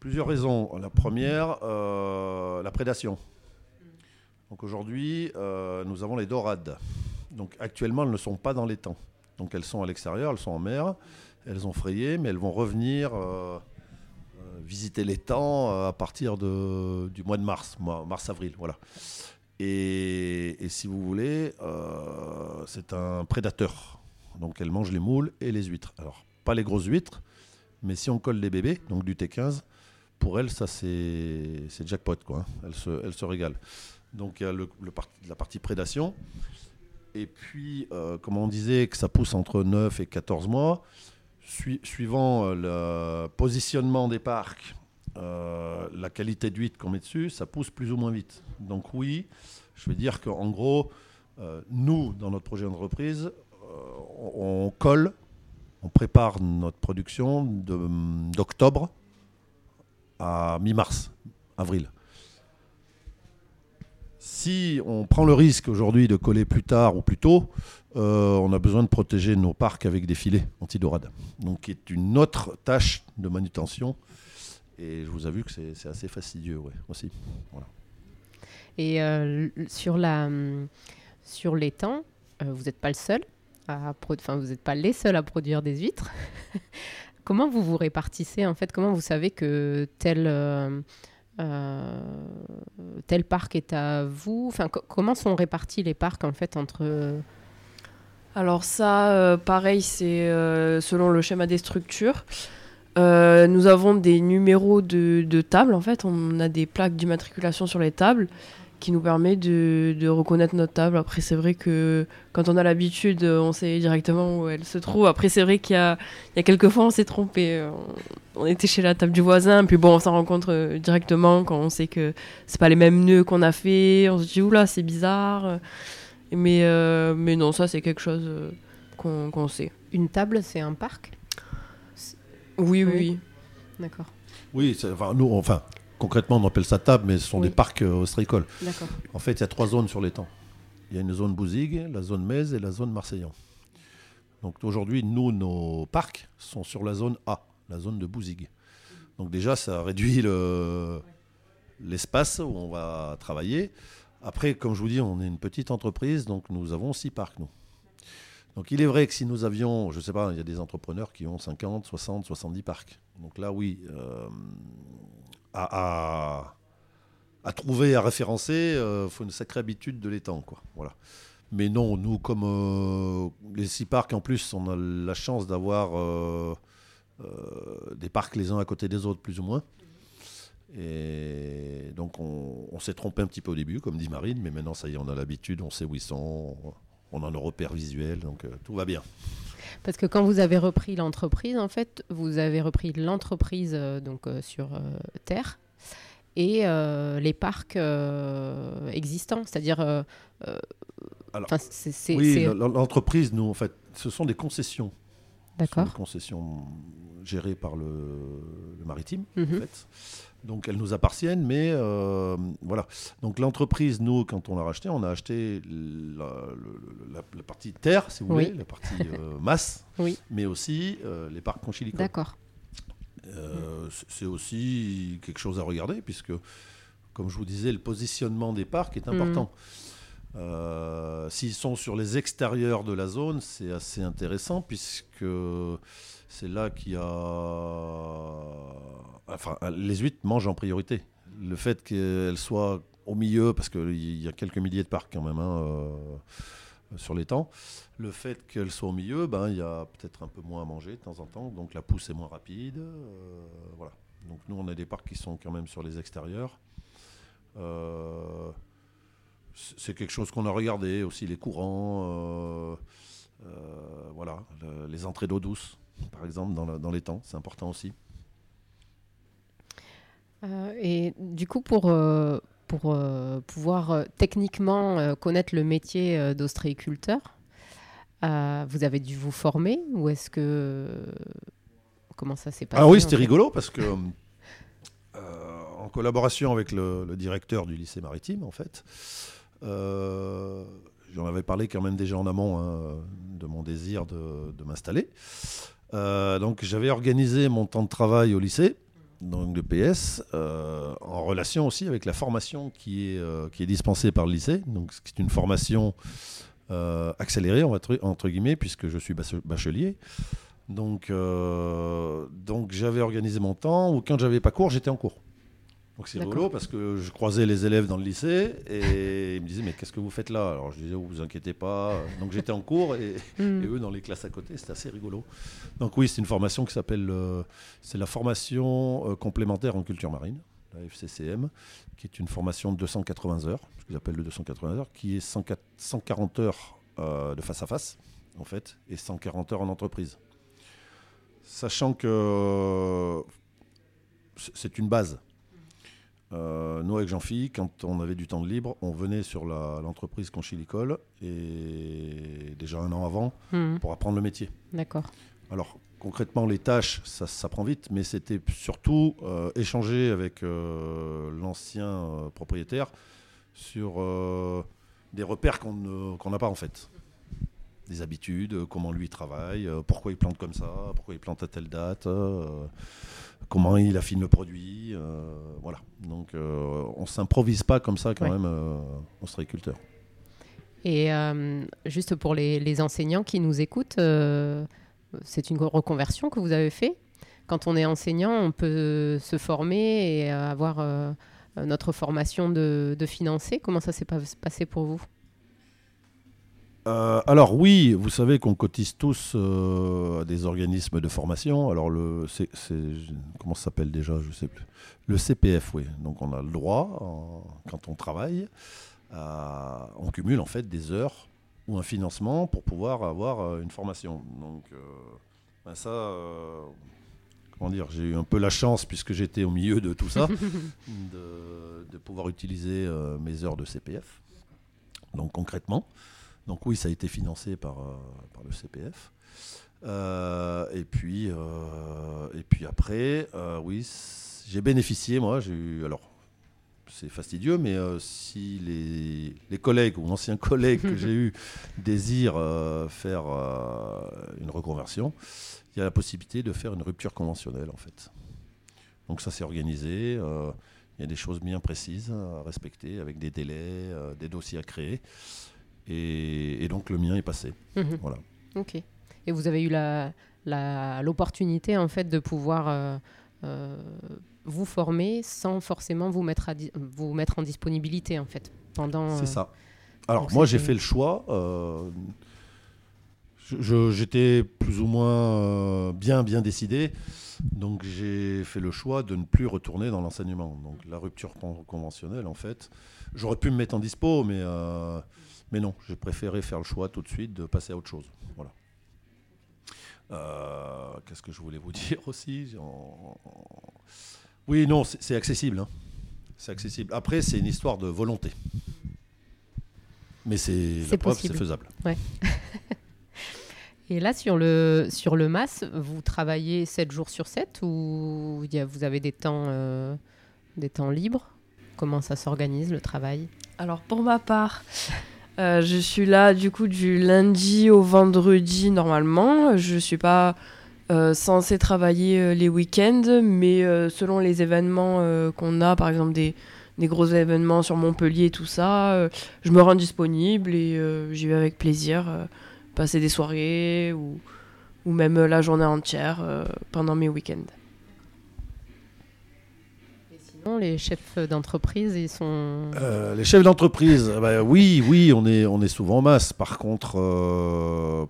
Plusieurs raisons. La première, la prédation. Donc aujourd'hui, euh, nous avons les dorades. Donc actuellement, elles ne sont pas dans temps. Donc elles sont à l'extérieur, elles sont en mer, elles ont frayé, mais elles vont revenir euh, euh, visiter temps à partir du mois de mars, mars-avril, voilà. Et, si vous voulez, c'est un prédateur. Donc elle mange les moules et les huîtres. Alors, pas les grosses huîtres, mais si on colle des bébés, donc du T15, pour elle, ça c'est jackpot, quoi. Hein. Elle, se, elle se régale. Donc il y a la partie prédation. Et puis, euh, comme on disait que ça pousse entre 9 et 14 mois, suivant euh, le positionnement des parcs, euh, la qualité d'huile qu'on met dessus, ça pousse plus ou moins vite. Donc oui, je veux dire qu'en gros, nous, dans notre projet d'entreprise, on, on, colle, on prépare notre production d'octobre à mi-mars, avril. Si on prend le risque aujourd'hui de coller plus tard ou plus tôt, euh, on a besoin de protéger nos parcs avec des filets antidorades. Donc, qui est une autre tâche de manutention. Et je vous avoue que c'est assez fastidieux aussi. Et euh, sur, la, sur les temps, euh, vous n'êtes pas le seul. À enfin, vous n'êtes pas les seuls à produire des huîtres. comment vous vous répartissez en fait? Comment vous savez que tel euh, tel parc est à vous? Enfin, Comment sont répartis les parcs en fait entre... Alors ça, euh, pareil, c'est euh, selon le schéma des structures. Nous avons des numéros de, de tables, en fait. On a des plaques d'immatriculation sur les tables qui nous permet de, reconnaître notre table. Après, c'est vrai que quand on a l'habitude, on sait directement où elle se trouve. Après, c'est vrai qu'il y a, quelques fois, on s'est trompé. On, était chez la table du voisin, puis bon, on s'en rencontre euh, directement quand on sait que c'est pas les mêmes nœuds qu'on a fait. On se dit, oula, c'est bizarre. Mais, euh, mais non, ça, c'est quelque chose euh, qu'on sait. Une table, c'est un parc? Oui, oui, oui. D'accord. Oui, enfin, nous, enfin, Concrètement, on appelle ça table, mais ce sont des parcs euh, ostréicoles. En fait, il y a trois zones sur l'étang. Il y a une zone Bouzigues, la zone Metz et la zone Marseillan. Donc aujourd'hui, nous, nos parcs sont sur la zone A, la zone de Bouzigues. Donc déjà, ça réduit l'espace où on va travailler. Après, comme je vous dis, on est une petite entreprise, donc nous avons six parcs, nous. Donc il est vrai que si nous avions, je ne sais pas, il y a des entrepreneurs qui ont 50, 60, 70 parcs. Donc là, oui, euh, à, trouver, à référencer, il euh, faut une sacrée habitude de l'étang. Quoi. Mais non, nous, comme euh, les six parcs, en plus, on a la chance d'avoir des parcs les uns à côté des autres, plus ou moins. Et donc, on, s'est trompé un petit peu au début, comme dit Marine, mais maintenant, ça y est, on a l'habitude, on sait où ils sont, on a nos repères visuels, donc tout va bien. Parce que quand vous avez repris l'entreprise, en fait, vous avez repris l'entreprise euh, donc euh, sur euh, terre et les parcs existants, c'est-à-dire. oui, l'entreprise, nous, en fait, ce sont des concessions. D'accord. Des concessions gérées par le, le maritime, Mhm. en fait. Donc elles nous appartiennent, mais euh, voilà. Donc l'entreprise, nous, quand on l'a racheté, on a acheté la, le- la- la partie terre, si vous Oui. voulez, la partie euh, masse, Oui. mais aussi euh, les parcs conchilicoles. D'accord. C'est aussi quelque chose à regarder, puisque, comme je vous disais, le positionnement des parcs est important. Euh, S'ils sont sur les extérieurs de la zone, c'est assez intéressant, puisque c'est là qu'il y a... Enfin, les huîtres mangent en priorité. Le fait qu'elles soient au milieu, parce qu'il y a quelques milliers de parcs quand même hein, euh, sur les temps, le fait qu'elles soient au milieu, ben, il y a peut-être un peu moins à manger de temps en temps, donc la pousse est moins rapide. euh, voilà. Donc nous, on a des parcs qui sont quand même sur les extérieurs. Euh, c'est quelque chose qu'on a regardé aussi, les courants, euh, euh, voilà, le- les entrées d'eau douce, par exemple, dans, la- dans les temps, c'est important aussi. Euh, et du coup, pour, pour pouvoir techniquement connaître le métier d'ostréiculteur, vous avez dû vous former ou est-ce que... Comment ça s'est passé Ah oui, c'était rigolo parce que, euh, en collaboration avec le, le directeur du lycée maritime, en fait, j'en avais parlé quand même déjà en amont hein, de mon désir de, m'installer. Euh, donc j'avais organisé mon temps de travail au lycée, donc de PS, euh, en relation aussi avec la formation qui est, euh, qui est dispensée par le lycée. Donc c'est une formation euh, accélérée, entre guillemets, puisque je suis bache- bachelier. Donc, euh, j'avais organisé mon temps où quand j'avais pas cours, j'étais en cours. Donc c'est rigolo parce que je croisais les élèves dans le lycée et ils me disaient mais qu'est-ce que vous faites là? Alors je disais oh, vous inquiétez pas. Donc j'étais en cours et, Hmm. et eux dans les classes à côté, c'était assez rigolo. Donc oui, c'est une formation qui s'appelle euh, c'est la formation euh, complémentaire en culture marine, la FCCM, qui est une formation de 280 heures, ce qu'ils appellent le 280 heures, qui est 104 140 heures euh, de face à face en fait et 140 heures en entreprise. Sachant que c'est une base. Euh, nous, avec Jean-Philippe, quand on avait du temps de libre, on venait sur l'entreprise Conchilicole et déjà un an avant Hmm. pour apprendre le métier. D'accord. Alors concrètement, les tâches, ça, ça prend vite, mais c'était surtout euh, échanger avec euh, l'ancien propriétaire sur des repères qu'on n'a pas en fait. Des habitudes, comment lui travaille, pourquoi il plante comme ça, pourquoi il plante à telle date, comment il affine le produit. euh, voilà. Donc euh, on s'improvise pas comme ça quand Ouais. même euh, ostréiculteur. Et juste pour les, les enseignants qui nous écoutent, c'est une reconversion que vous avez fait. Quand on est enseignant, on peut se former et avoir notre formation de, de financé. Comment ça s'est pas- passé pour vous? Euh, alors oui, vous savez qu'on cotise tous euh, à des organismes de formation. Alors le, c'est, comment ça s'appelle déjà Je sais plus. Le CPF, oui. Donc on a le droit, en- quand on travaille, à- on cumule en fait des heures ou un financement pour pouvoir avoir euh, une formation. Donc euh, ben ça, euh, comment dire, j'ai eu un peu la chance puisque j'étais au milieu de tout ça, de, de pouvoir utiliser euh, mes heures de CPF. Donc concrètement. Donc oui, ça a été financé par, euh, par le CPF. Euh, et, puis, euh, et puis après, oui, j'ai bénéficié, moi, j'ai eu... Alors, c'est fastidieux, mais euh, si les, les collègues ou anciens collègues que j'ai eus désirent euh, faire euh, une reconversion, il y a la possibilité de faire une rupture conventionnelle, en fait. Donc ça, c'est organisé. il y a des choses bien précises à respecter, avec des délais, des dossiers à créer. Et, et donc le mien est passé. Mhm. Voilà. Ok. Et vous avez eu la, la- l'opportunité en fait de pouvoir euh, euh, vous former sans forcément vous mettre, à vous mettre en disponibilité en fait pendant. C'est euh, ça. Alors donc moi j'ai fait le choix. J'étais plus ou moins bien bien décidé. Donc j'ai fait le choix de ne plus retourner dans l'enseignement. Donc la rupture con- conventionnelle en fait. J'aurais pu me mettre en dispo, mais, mais non, j'ai préféré faire le choix tout de suite de passer à autre chose. Voilà. Euh, Qu'est-ce que je voulais vous dire aussi Oui, non, c'est accessible. hein. C'est accessible. Après, c'est une histoire de volonté. Mais c'est C'est la preuve, possible. c'est faisable. Et là, sur le, sur le MAS, vous travaillez 7 jours sur 7 ou il y a- vous avez des temps, euh, des temps libres? Comment ça s'organise le travail? Alors pour ma part, euh, je suis là du coup du lundi au vendredi normalement. Je suis pas euh, censée travailler euh, les week-ends, mais selon les événements qu'on a, par exemple des, des gros événements sur Montpellier et tout ça, je me rends disponible et j'y vais avec plaisir passer des soirées ou, ou même la journée entière pendant mes week-ends. Les chefs d'entreprise, ils sont... Euh, les chefs d'entreprise, eh ben oui, oui, on est, souvent en masse. Par contre, euh,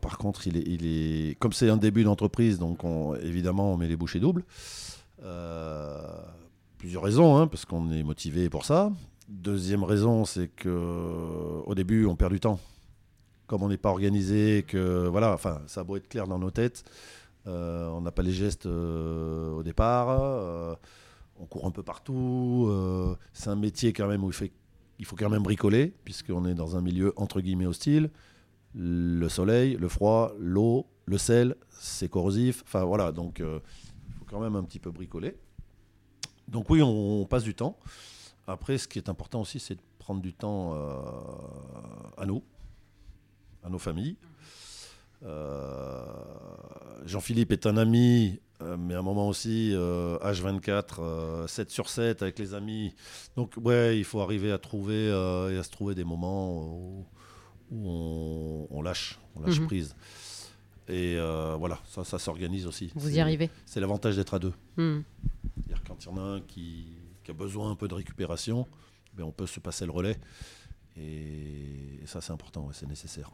il est, comme c'est un début d'entreprise, donc on- évidemment, on met les bouchées doubles. Euh, plusieurs raisons, hein, parce qu'on est motivé pour ça. Deuxième raison, c'est que au début, on perd du temps. Comme on n'est pas organisé, que voilà, enfin, ça a beau être clair dans nos têtes, on n'a pas les gestes au départ. On court un peu partout. euh, c'est un métier quand même où il, fait, il faut quand même bricoler, puisqu'on est dans un milieu entre guillemets hostile. Le soleil, le froid, l'eau, le sel, c'est corrosif. Enfin voilà, donc euh, il faut quand même un petit peu bricoler. Donc oui, on, on passe du temps. Après, ce qui est important aussi, c'est de prendre du temps euh, à nous, à nos familles. Euh, Jean-Philippe est un ami, euh, mais à un moment aussi, euh, H24, euh, 7 sur 7 avec les amis. Donc, ouais, il faut arriver à trouver, et à se trouver des moments où, où on, on lâche, on lâche Mhm. prise. Et euh, voilà, ça, ça s'organise aussi. Vous y arrivez C'est l'avantage d'être à deux. Hmm. C'est-à-dire quand il y en a un qui, qui a besoin un peu de récupération, ben on peut se passer le relais. Et, ça, c'est important, ouais, c'est nécessaire.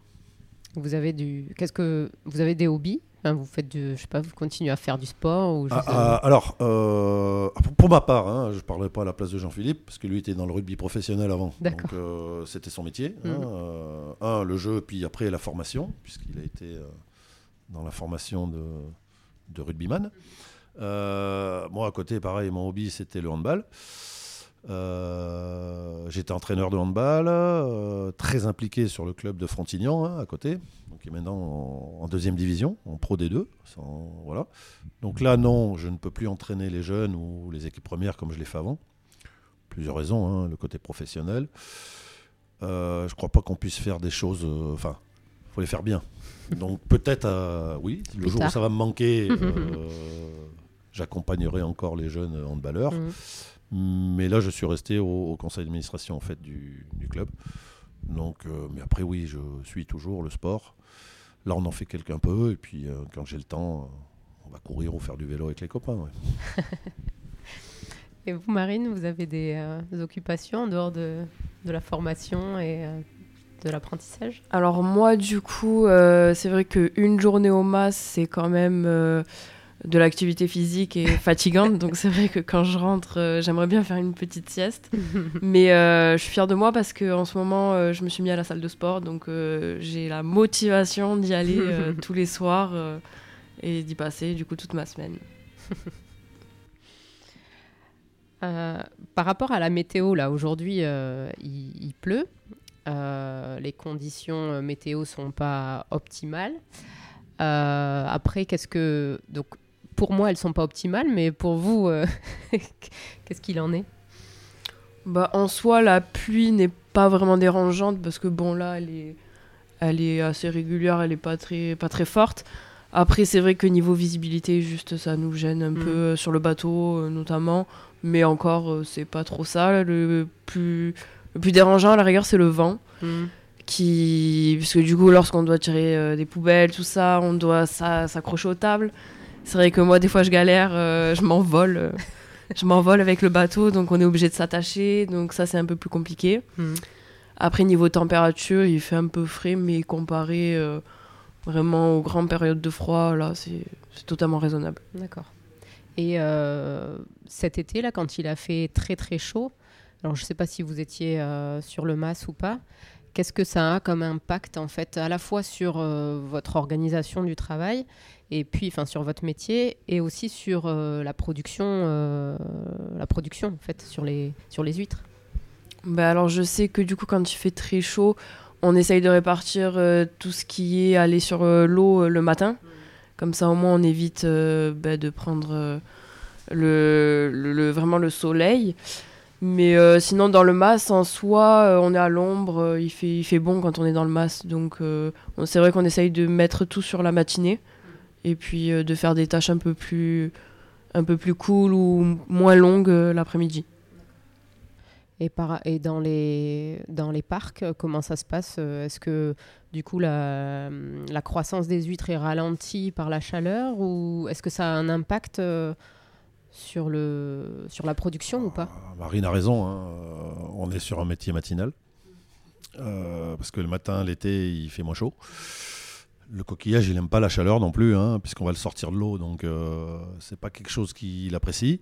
Vous avez du... Qu'est-ce que... Vous avez des hobbies? Enfin, Vous faites du... Je sais pas, vous continuez à faire du sport ou je Ah, sais- ah, alors, euh, pour- ma part, hein, je ne parlerai pas à la place de Jean-Philippe, parce que lui était dans le rugby professionnel avant. Donc, euh, c'était son métier. hein, Mhm. euh, un, le jeu, puis après la formation, puisqu'il a été euh, dans la formation de, de rugbyman. Euh, moi, à côté, pareil, mon hobby, c'était le handball. Euh, J'étais entraîneur de handball, euh, très impliqué sur le club de Frontignan, hein, à côté, donc qui est maintenant en, en deuxième division, en Pro D2. sans- voilà. Donc là, non, je ne peux plus entraîner les jeunes ou les équipes premières comme je l'ai fait avant. Plusieurs raisons, hein, le côté professionnel. Euh, je crois pas qu'on puisse faire des choses. euh, Enfin, il faut les faire bien. Donc peut-être, oui, le Plus jour tard. où ça va me manquer, j'accompagnerai encore les jeunes handballeurs. Hmm. Mais là, je suis resté au, au conseil d'administration en fait du, du club. Donc, euh, mais après, oui, je suis toujours le sport. Là, on en fait quelqu'un peu, et puis euh, quand j'ai le temps, euh, on va courir ou faire du vélo avec les copains. ouais. Et vous, Marine, vous avez des, euh, des occupations en dehors de, de la formation et euh, de l'apprentissage? Alors moi du coup euh, c'est vrai qu'une journée au MAS c'est quand même euh, de l'activité physique et fatigante donc c'est vrai que quand je rentre euh, j'aimerais bien faire une petite sieste mais euh, je suis fière de moi parce que en ce moment euh, je me suis mis à la salle de sport donc j'ai la motivation d'y aller tous les soirs et d'y passer du coup toute ma semaine. Par rapport à la météo, là, aujourd'hui, il, il pleut. Les conditions météo sont pas optimales. Euh, après, qu'est-ce que. Donc, pour moi, elles sont pas optimales, mais pour vous, euh, qu'est-ce qu'il en est? Bah, en soi, la pluie n'est pas vraiment dérangeante parce que bon là, elle est, elle est assez régulière, elle est pas très, pas très forte. Après, c'est vrai que niveau visibilité, juste ça nous gêne un Mhm. peu euh, sur le bateau euh, notamment, mais encore c'est pas trop ça. Le plus, le plus dérangeant à la rigueur, c'est le vent qui, parce que du coup, lorsqu'on doit tirer euh, des poubelles, tout ça, on doit s'a- s'accrocher aux tables. C'est vrai que moi, des fois, je galère, euh, je m'envole. euh, je m'envole avec le bateau, donc on est obligé de s'attacher, donc ça, c'est un peu plus compliqué. Mhm. Après, niveau température, il fait un peu frais, mais comparé euh, vraiment aux grandes périodes de froid, là, c'est totalement raisonnable. D'accord. Et euh, cet été, là, quand il a fait très très chaud, alors je ne sais pas si vous étiez euh, sur le MAS ou pas, qu'est-ce que ça a comme impact en fait, à la fois sur votre organisation du travail et puis enfin sur votre métier et aussi sur euh, la production, euh, la production en fait sur les sur les huîtres. Bah alors je sais que du coup quand il fait très chaud, on essaye de répartir tout ce qui est aller sur l'eau le matin. Comme ça, au moins, on évite bah, de prendre le, vraiment le soleil. Mais euh, sinon, dans le mas, en soi, euh, on est à l'ombre, euh, il, fait, il fait bon quand on est dans le mas. Donc, c'est vrai qu'on essaye de mettre tout sur la matinée et puis de faire des tâches un peu plus, un peu plus cool ou moins longues l'après-midi. Et, par, et dans, les, dans les parcs, comment ça se passe Est-ce que du coup la, la, croissance des huîtres est ralentie par la chaleur ou est-ce que ça a un impact sur, le, sur la production ou pas? Ah, Marine a raison, hein. euh, on est sur un métier matinal. Euh, parce que le matin, l'été, il fait moins chaud. Le coquillage, il n'aime pas la chaleur non plus, hein, puisqu'on va le sortir de l'eau, donc euh, c'est pas quelque chose qu'il apprécie.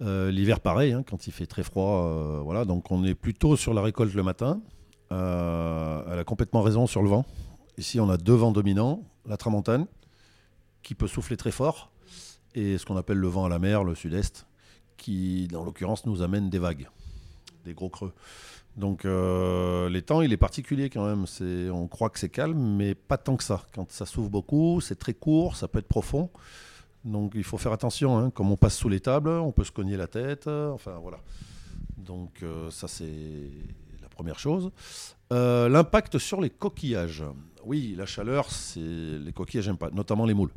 L'hiver, pareil, hein, quand il fait très froid, voilà. Donc on est plutôt sur la récolte le matin. elle a complètement raison sur le vent. Ici, on a deux vents dominants, la tramontane, qui peut souffler très fort, et ce qu'on appelle le vent à la mer, le sud-est, qui, dans l'occurrence, nous amène des vagues, des gros creux. Donc euh, temps, il est particulier quand même. On croit que c'est calme, mais pas tant que ça. Quand ça s'ouvre beaucoup, c'est très court, ça peut être profond. Donc il faut faire attention. Hein. Comme on passe sous les tables, on peut se cogner la tête. enfin voilà. Donc euh, ça c'est la première chose. Euh, l'impact sur les coquillages. Oui, la chaleur, c'est les coquillages n'aiment pas, notamment les moules.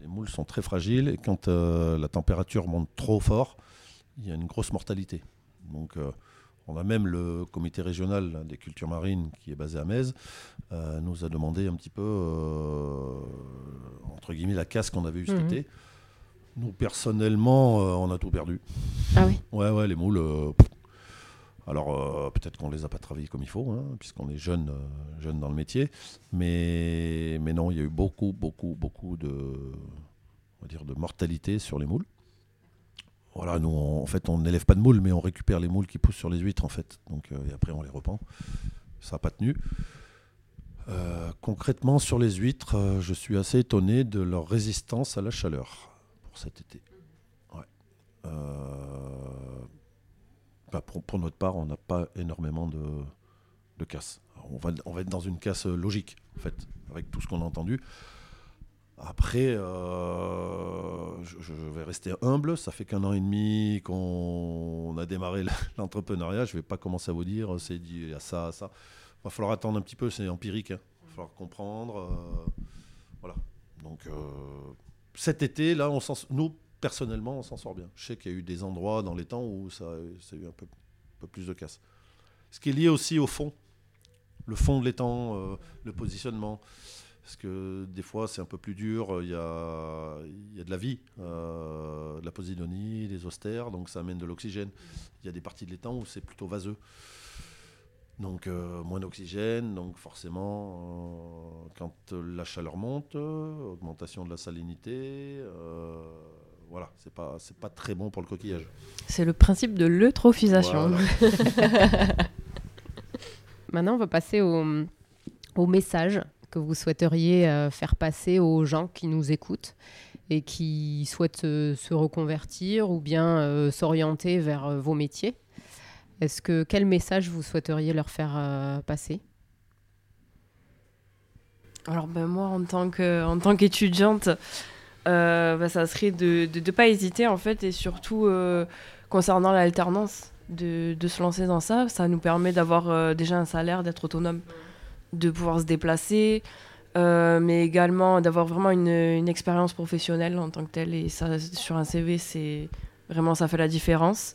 Les moules sont très fragiles et quand euh, la température monte trop fort, il y a une grosse mortalité. Donc, on a même le comité régional des cultures marines qui est basé à Metz, euh, nous a demandé un petit peu, entre guillemets, la casse qu'on avait eue cet mhm. été. Nous, personnellement, on a tout perdu. Ah oui Ouais, ouais, les moules, alors euh, peut-être qu'on ne les a pas travaillés comme il faut, hein, puisqu'on est jeune, euh, jeune dans le métier, mais, mais non, il y a eu beaucoup, beaucoup, beaucoup de, on va dire, de mortalité sur les moules. Voilà, nous, en fait, on n'élève pas de moules, mais on récupère les moules qui poussent sur les huîtres, en fait. Donc, euh, et après, on les repend. Ça n'a pas tenu. concrètement, sur les huîtres, je suis assez étonné de leur résistance à la chaleur pour cet été. Ouais pour, notre part, on n'a pas énormément de, de casse. On va, on va être dans une casse logique, en fait, avec tout ce qu'on a entendu. Après, euh, je, vais rester humble. Ça fait qu'un an et demi qu'on a démarré l'entrepreneuriat. Je ne vais pas commencer à vous dire c'est dit à ça, à ça. Il va falloir attendre un petit peu, c'est empirique. Hein. Il va falloir comprendre. Euh, voilà. Donc, euh, cet été, là, on nous, personnellement, on s'en sort bien. Je sais qu'il y a eu des endroits dans les temps où ça, a eu un peu, plus de casse. Ce qui est lié aussi au fond, le fond de l'étang, euh, le positionnement. Parce que des fois, c'est un peu plus dur. Il y a, il y a de la vie, euh, de la posidonie, des austères, donc ça amène de l'oxygène. Il y a des parties de l'étang où c'est plutôt vaseux. Donc euh, moins d'oxygène, donc forcément, quand la chaleur monte, augmentation de la salinité, voilà, c'est pas c'est pas très bon pour le coquillage. C'est le principe de l'eutrophisation. Maintenant, on va passer au, au message que vous souhaiteriez euh, faire passer aux gens qui nous écoutent et qui souhaitent se reconvertir ou bien euh, s'orienter vers euh, vos métiers. Est-ce que quel message vous souhaiteriez leur faire passer? Alors ben moi en tant qu'étudiante, euh, bah, ça serait de ne pas hésiter en fait et surtout euh, concernant l'alternance de, se lancer dans ça. Ça nous permet d'avoir euh, déjà un salaire d'être autonome de pouvoir se déplacer mais également d'avoir vraiment une, une, expérience professionnelle en tant que telle et ça sur un CV c'est vraiment ça fait la différence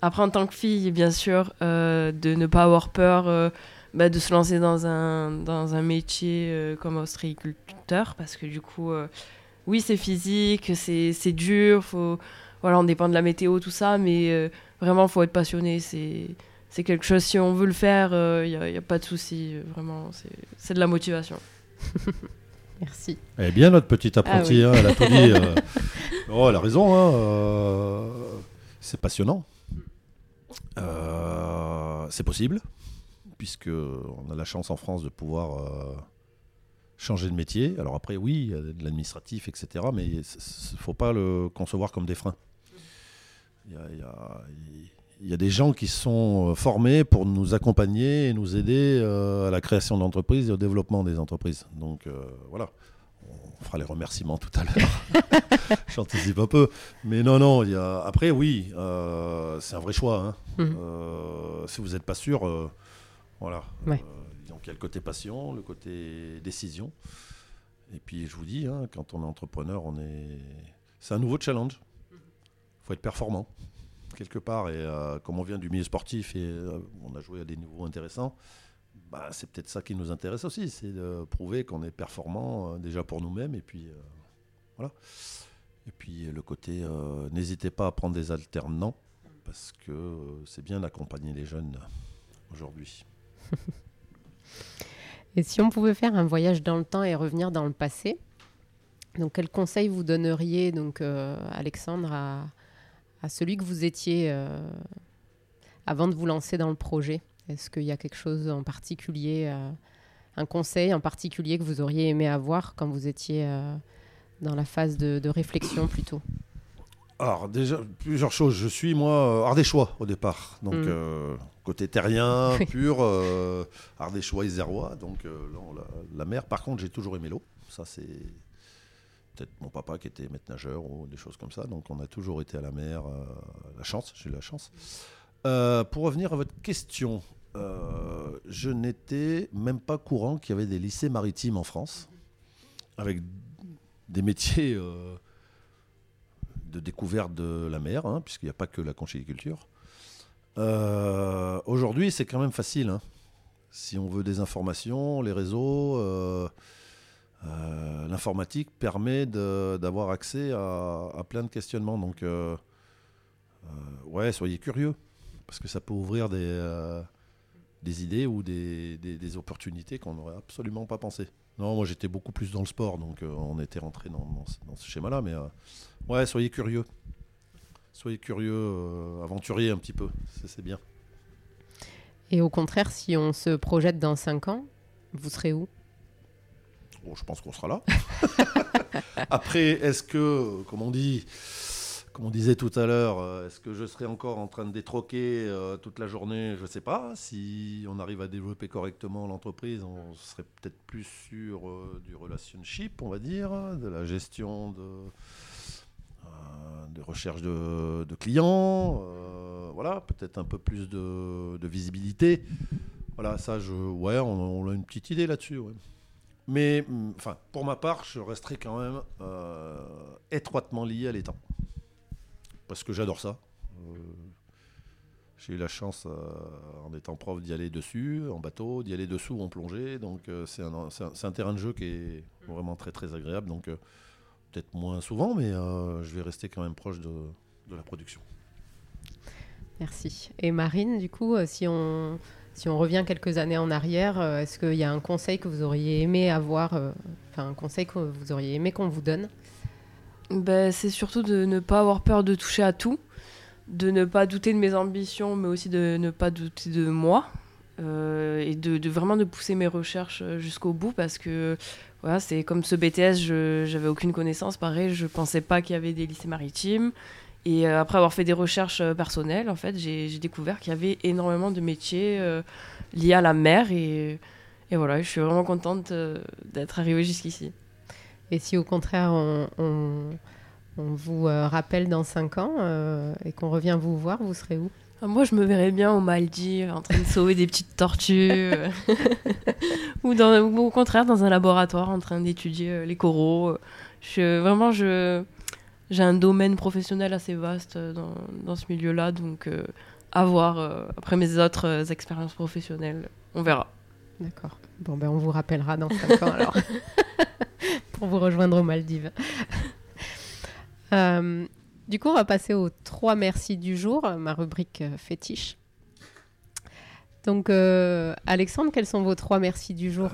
après en tant que fille bien sûr de ne pas avoir peur bah, de se lancer dans un, dans un métier comme ostréiculteur parce que du coup oui, c'est physique, c'est dur, faut, voilà, on dépend de la météo, tout ça, mais euh, vraiment, il faut être passionné. C'est quelque chose, si on veut le faire, il euh, n'y a, a, pas de souci. Vraiment, c'est de la motivation. Merci. Elle est bien, notre petite ah apprentie, hein, elle a tout dit. Euh. Oh, elle a raison, hein, c'est passionnant. c'est possible, puisque on a la chance en France de pouvoir changer de métier. Alors après, oui, il y a de l'administratif, etc. Mais il ne faut pas le concevoir comme des freins. Il il y a des gens qui sont formés pour nous accompagner et nous aider à la création d'entreprises et au développement des entreprises. Donc voilà on fera les remerciements tout à l'heure. J'anticipe un peu. Mais non, non, il y a... après, oui, euh, c'est un vrai choix. Hein. Mhm. Euh, si vous n'êtes pas sûr, euh, voilà. donc il y a le côté passion, le côté décision. Et puis je vous dis, hein, quand on est entrepreneur, on est... c'est un nouveau challenge. Il faut être performant, quelque part. Et comme on vient du milieu sportif et on a joué à des niveaux intéressants, bah, c'est peut-être ça qui nous intéresse aussi, c'est de prouver qu'on est performant euh, déjà pour nous-mêmes et puis euh, voilà. Et puis le côté, euh, n'hésitez pas à prendre des alternants parce que c'est bien d'accompagner les jeunes aujourd'hui. et si on pouvait faire un voyage dans le temps et revenir dans le passé, donc quel conseil vous donneriez donc Alexandre à, à, celui que vous étiez avant de vous lancer dans le projet est-ce qu'il y a quelque chose en particulier, euh, un conseil en particulier que vous auriez aimé avoir quand vous étiez euh, dans la phase de, réflexion plutôt? Alors déjà, plusieurs choses. Je suis moi ardéchois au départ, donc mm. euh, côté terrien pur, ardéchois et zérois, donc la, la, mer. Par contre, j'ai toujours aimé l'eau. Ça c'est peut-être mon papa qui était maître nageur ou des choses comme ça. Donc on a toujours été à la mer. la chance, j'ai eu la chance. pour revenir à votre question, euh, je n'étais même pas courant qu'il y avait des lycées maritimes en France, avec des métiers euh, de découverte de la mer, hein, puisqu'il n'y a pas que la conchyliculture. Euh, aujourd'hui, c'est quand même facile. Hein. Si on veut des informations, les réseaux, l'informatique permet d'avoir accès à, plein de questionnements. Donc, ouais, soyez curieux, parce que ça peut ouvrir des idées ou des, opportunités qu'on n'aurait absolument pas pensé. Non, moi j'étais beaucoup plus dans le sport, donc euh, on était rentré dans, ce schéma-là. Mais euh, ouais, soyez curieux. Soyez curieux, euh, aventurier un petit peu, c'est bien. Et au contraire, si on se projette dans 5 ans, vous serez où? Je pense qu'on sera là. Après, est-ce que, comme on dit, comme on disait tout à l'heure, euh, est-ce que je serai encore en train de détroquer euh, toute la journée? Je ne sais pas. Si on arrive à développer correctement l'entreprise, on serait peut-être plus sur euh, du relationship, on va dire, de la gestion de, de recherche de, clients. voilà, peut-être un peu plus de, visibilité. Voilà, ça, je, ouais, on, a une petite idée là-dessus. Mais, mm, enfin, pour ma part, je resterai quand même étroitement lié à l'étang parce que j'adore ça. Euh, j'ai eu la chance, euh, en étant prof, d'y aller dessus, en bateau, d'y aller dessous en plongée. Donc euh, c'est un, terrain de jeu qui est vraiment très très agréable. Donc peut-être moins souvent, mais je vais rester quand même proche de, la production. Merci. Et Marine, du coup, si on, si on revient quelques années en arrière, est-ce qu'il y a un conseil que vous auriez aimé avoir, enfin un conseil que vous auriez aimé qu'on vous donne? Ben, C'est surtout de ne pas avoir peur de toucher à tout, de ne pas douter de mes ambitions, mais aussi de ne pas douter de moi. Euh, et de, vraiment de pousser mes recherches euh, jusqu'au bout parce que voilà, c'est comme ce BTS, je j'avais aucune connaissance, pareil, je pensais pas qu'il y avait des lycées maritimes. Et euh, après avoir fait des recherches personnelles, en fait, j'ai découvert qu'il y avait énormément de métiers liés à la mer. Et, et, voilà, je suis vraiment contente d'être arrivée jusqu'ici. Et si au contraire on, vous euh, rappelle dans 5 ans euh, et qu'on revient vous voir, vous serez où? Ah, moi, je me verrais bien au Maldives, en train de sauver des petites tortues, ou, dans, au contraire dans un laboratoire en train d'étudier euh, les coraux. Je, vraiment, je, j'ai un domaine professionnel assez vaste dans, dans ce milieu-là, donc à voir après mes autres expériences professionnelles, on verra. D'accord. Bon, ben on vous rappellera dans 5 ans alors. pour vous rejoindre aux Maldives. Euh, du coup, on va passer aux trois merci du jour, ma rubrique euh, fétiche. Donc, euh, Alexandre, quels sont vos trois merci du jour?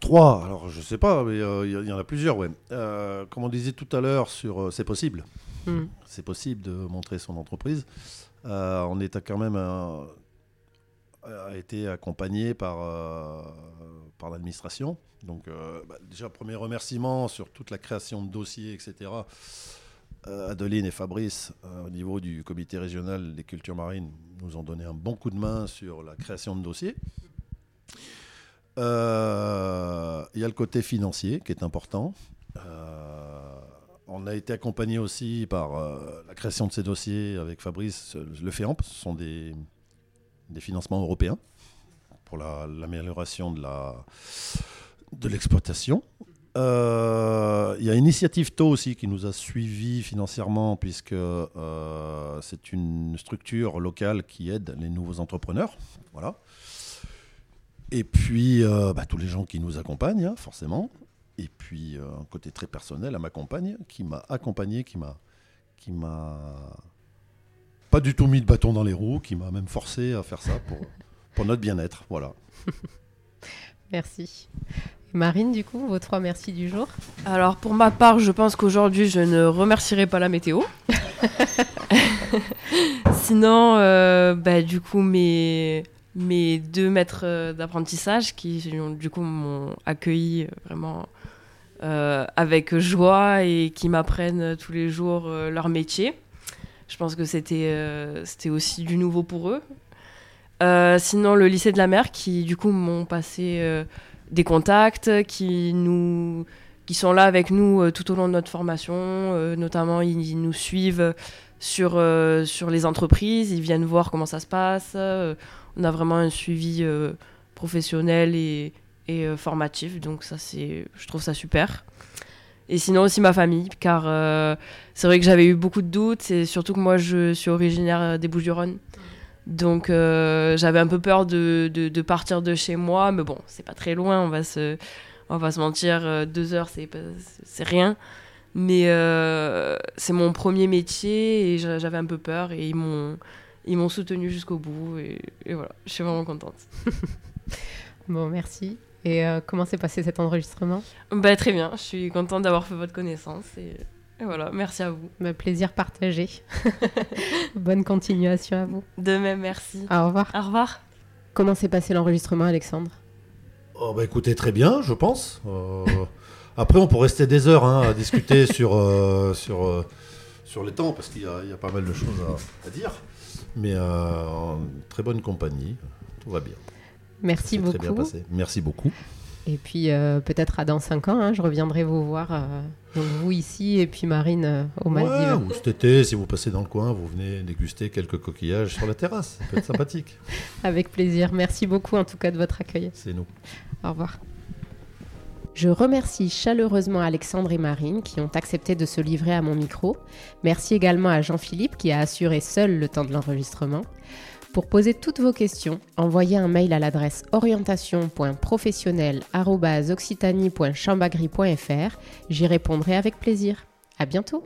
Trois, alors je sais pas, mais il y, en a plusieurs, ouais. comme on disait tout à l'heure sur c'est possible. Hmm. C'est possible de montrer son entreprise. on est quand même a été accompagné par, par l'administration donc, euh, bah, déjà, premier remerciement sur toute la création de dossiers, etc. euh, Adeline et Fabrice, au niveau du comité régional des cultures marines, nous ont donné un bon coup de main sur la création de dossiers. Il y a le côté financier qui est important. on a été accompagné aussi par la création de ces dossiers avec Fabrice, le FEAMP, ce sont des, financements européens pour l'amélioration de l'exploitation. Euh, il y a Initiative Taux aussi qui nous a suivis financièrement puisque euh, c'est une structure locale qui aide les nouveaux entrepreneurs. Voilà. Et puis euh, bah, tous les gens qui nous accompagnent, hein, forcément. Et puis un côté très personnel à ma compagne qui m'a accompagné, qui m'a qui m'a pas du tout mis de bâton dans les roues, qui m'a même forcé à faire ça pour, pour notre bien-être. Voilà. Merci. Marine, du coup, vos trois merci du jour Alors, pour ma part, je pense qu'aujourd'hui, je ne remercierai pas la météo. Sinon, euh, bah, du coup, mes, mes deux maîtres euh, d'apprentissage qui, du coup, m'ont accueilli euh, vraiment avec joie et qui m'apprennent tous les jours leur métier. Je pense que c'était c'était aussi du nouveau pour eux. sinon, le lycée de la mer qui, du coup, m'ont passé des contacts qui nous qui sont là avec nous euh, tout au long de notre formation. Euh, notamment, ils, nous suivent sur, euh, sur les entreprises, ils viennent voir comment ça se passe. on a vraiment un suivi professionnel et, et formatif, donc ça, c'est, je trouve ça super. Et sinon aussi ma famille, car c'est vrai que j'avais eu beaucoup de doutes, et surtout que moi, je suis originaire des Bouches-du-Rhône. Donc euh, j'avais un peu peur de, de, partir de chez moi, mais bon, c'est pas très loin, on va se, on va se mentir, euh, deux heures, c'est, c'est rien. Mais euh, c'est mon premier métier et j'avais un peu peur et ils m'ont, ils m'ont soutenu jusqu'au bout et, et, voilà, je suis vraiment contente. bon, merci. Et comment s'est passé cet enregistrement? Bah, Très bien, je suis contente d'avoir fait votre connaissance. Et... Et voilà, merci à vous. Ma plaisir partagé. Bonne continuation à vous. De même, merci. Au revoir. Au revoir. Comment s'est passé l'enregistrement, Alexandre? Oh, bah, Écoutez, très bien, je pense. Euh, après, on peut rester des heures hein, à discuter sur, euh, sur, euh, sur les temps, parce qu'il y, a pas mal de choses à, dire. Mais en très bonne compagnie, tout va bien. Merci beaucoup. Très bien passé. Merci beaucoup. Et puis peut-être à dans 5 ans, hein, je reviendrai vous voir donc vous ici et puis Marine euh, au Maldives. ou cet été, si vous passez dans le coin, vous venez déguster quelques coquillages sur la terrasse. Ça peut être sympathique. Avec plaisir. Merci beaucoup en tout cas de votre accueil. C'est nous. Au revoir. Je remercie chaleureusement Alexandre et Marine qui ont accepté de se livrer à mon micro. Merci également à Jean-Philippe qui a assuré seul le temps de l'enregistrement. Pour poser toutes vos questions, envoyez un mail à l'adresse orientation.professionnel.occitanie.chambagri.fr. J'y répondrai avec plaisir. À bientôt!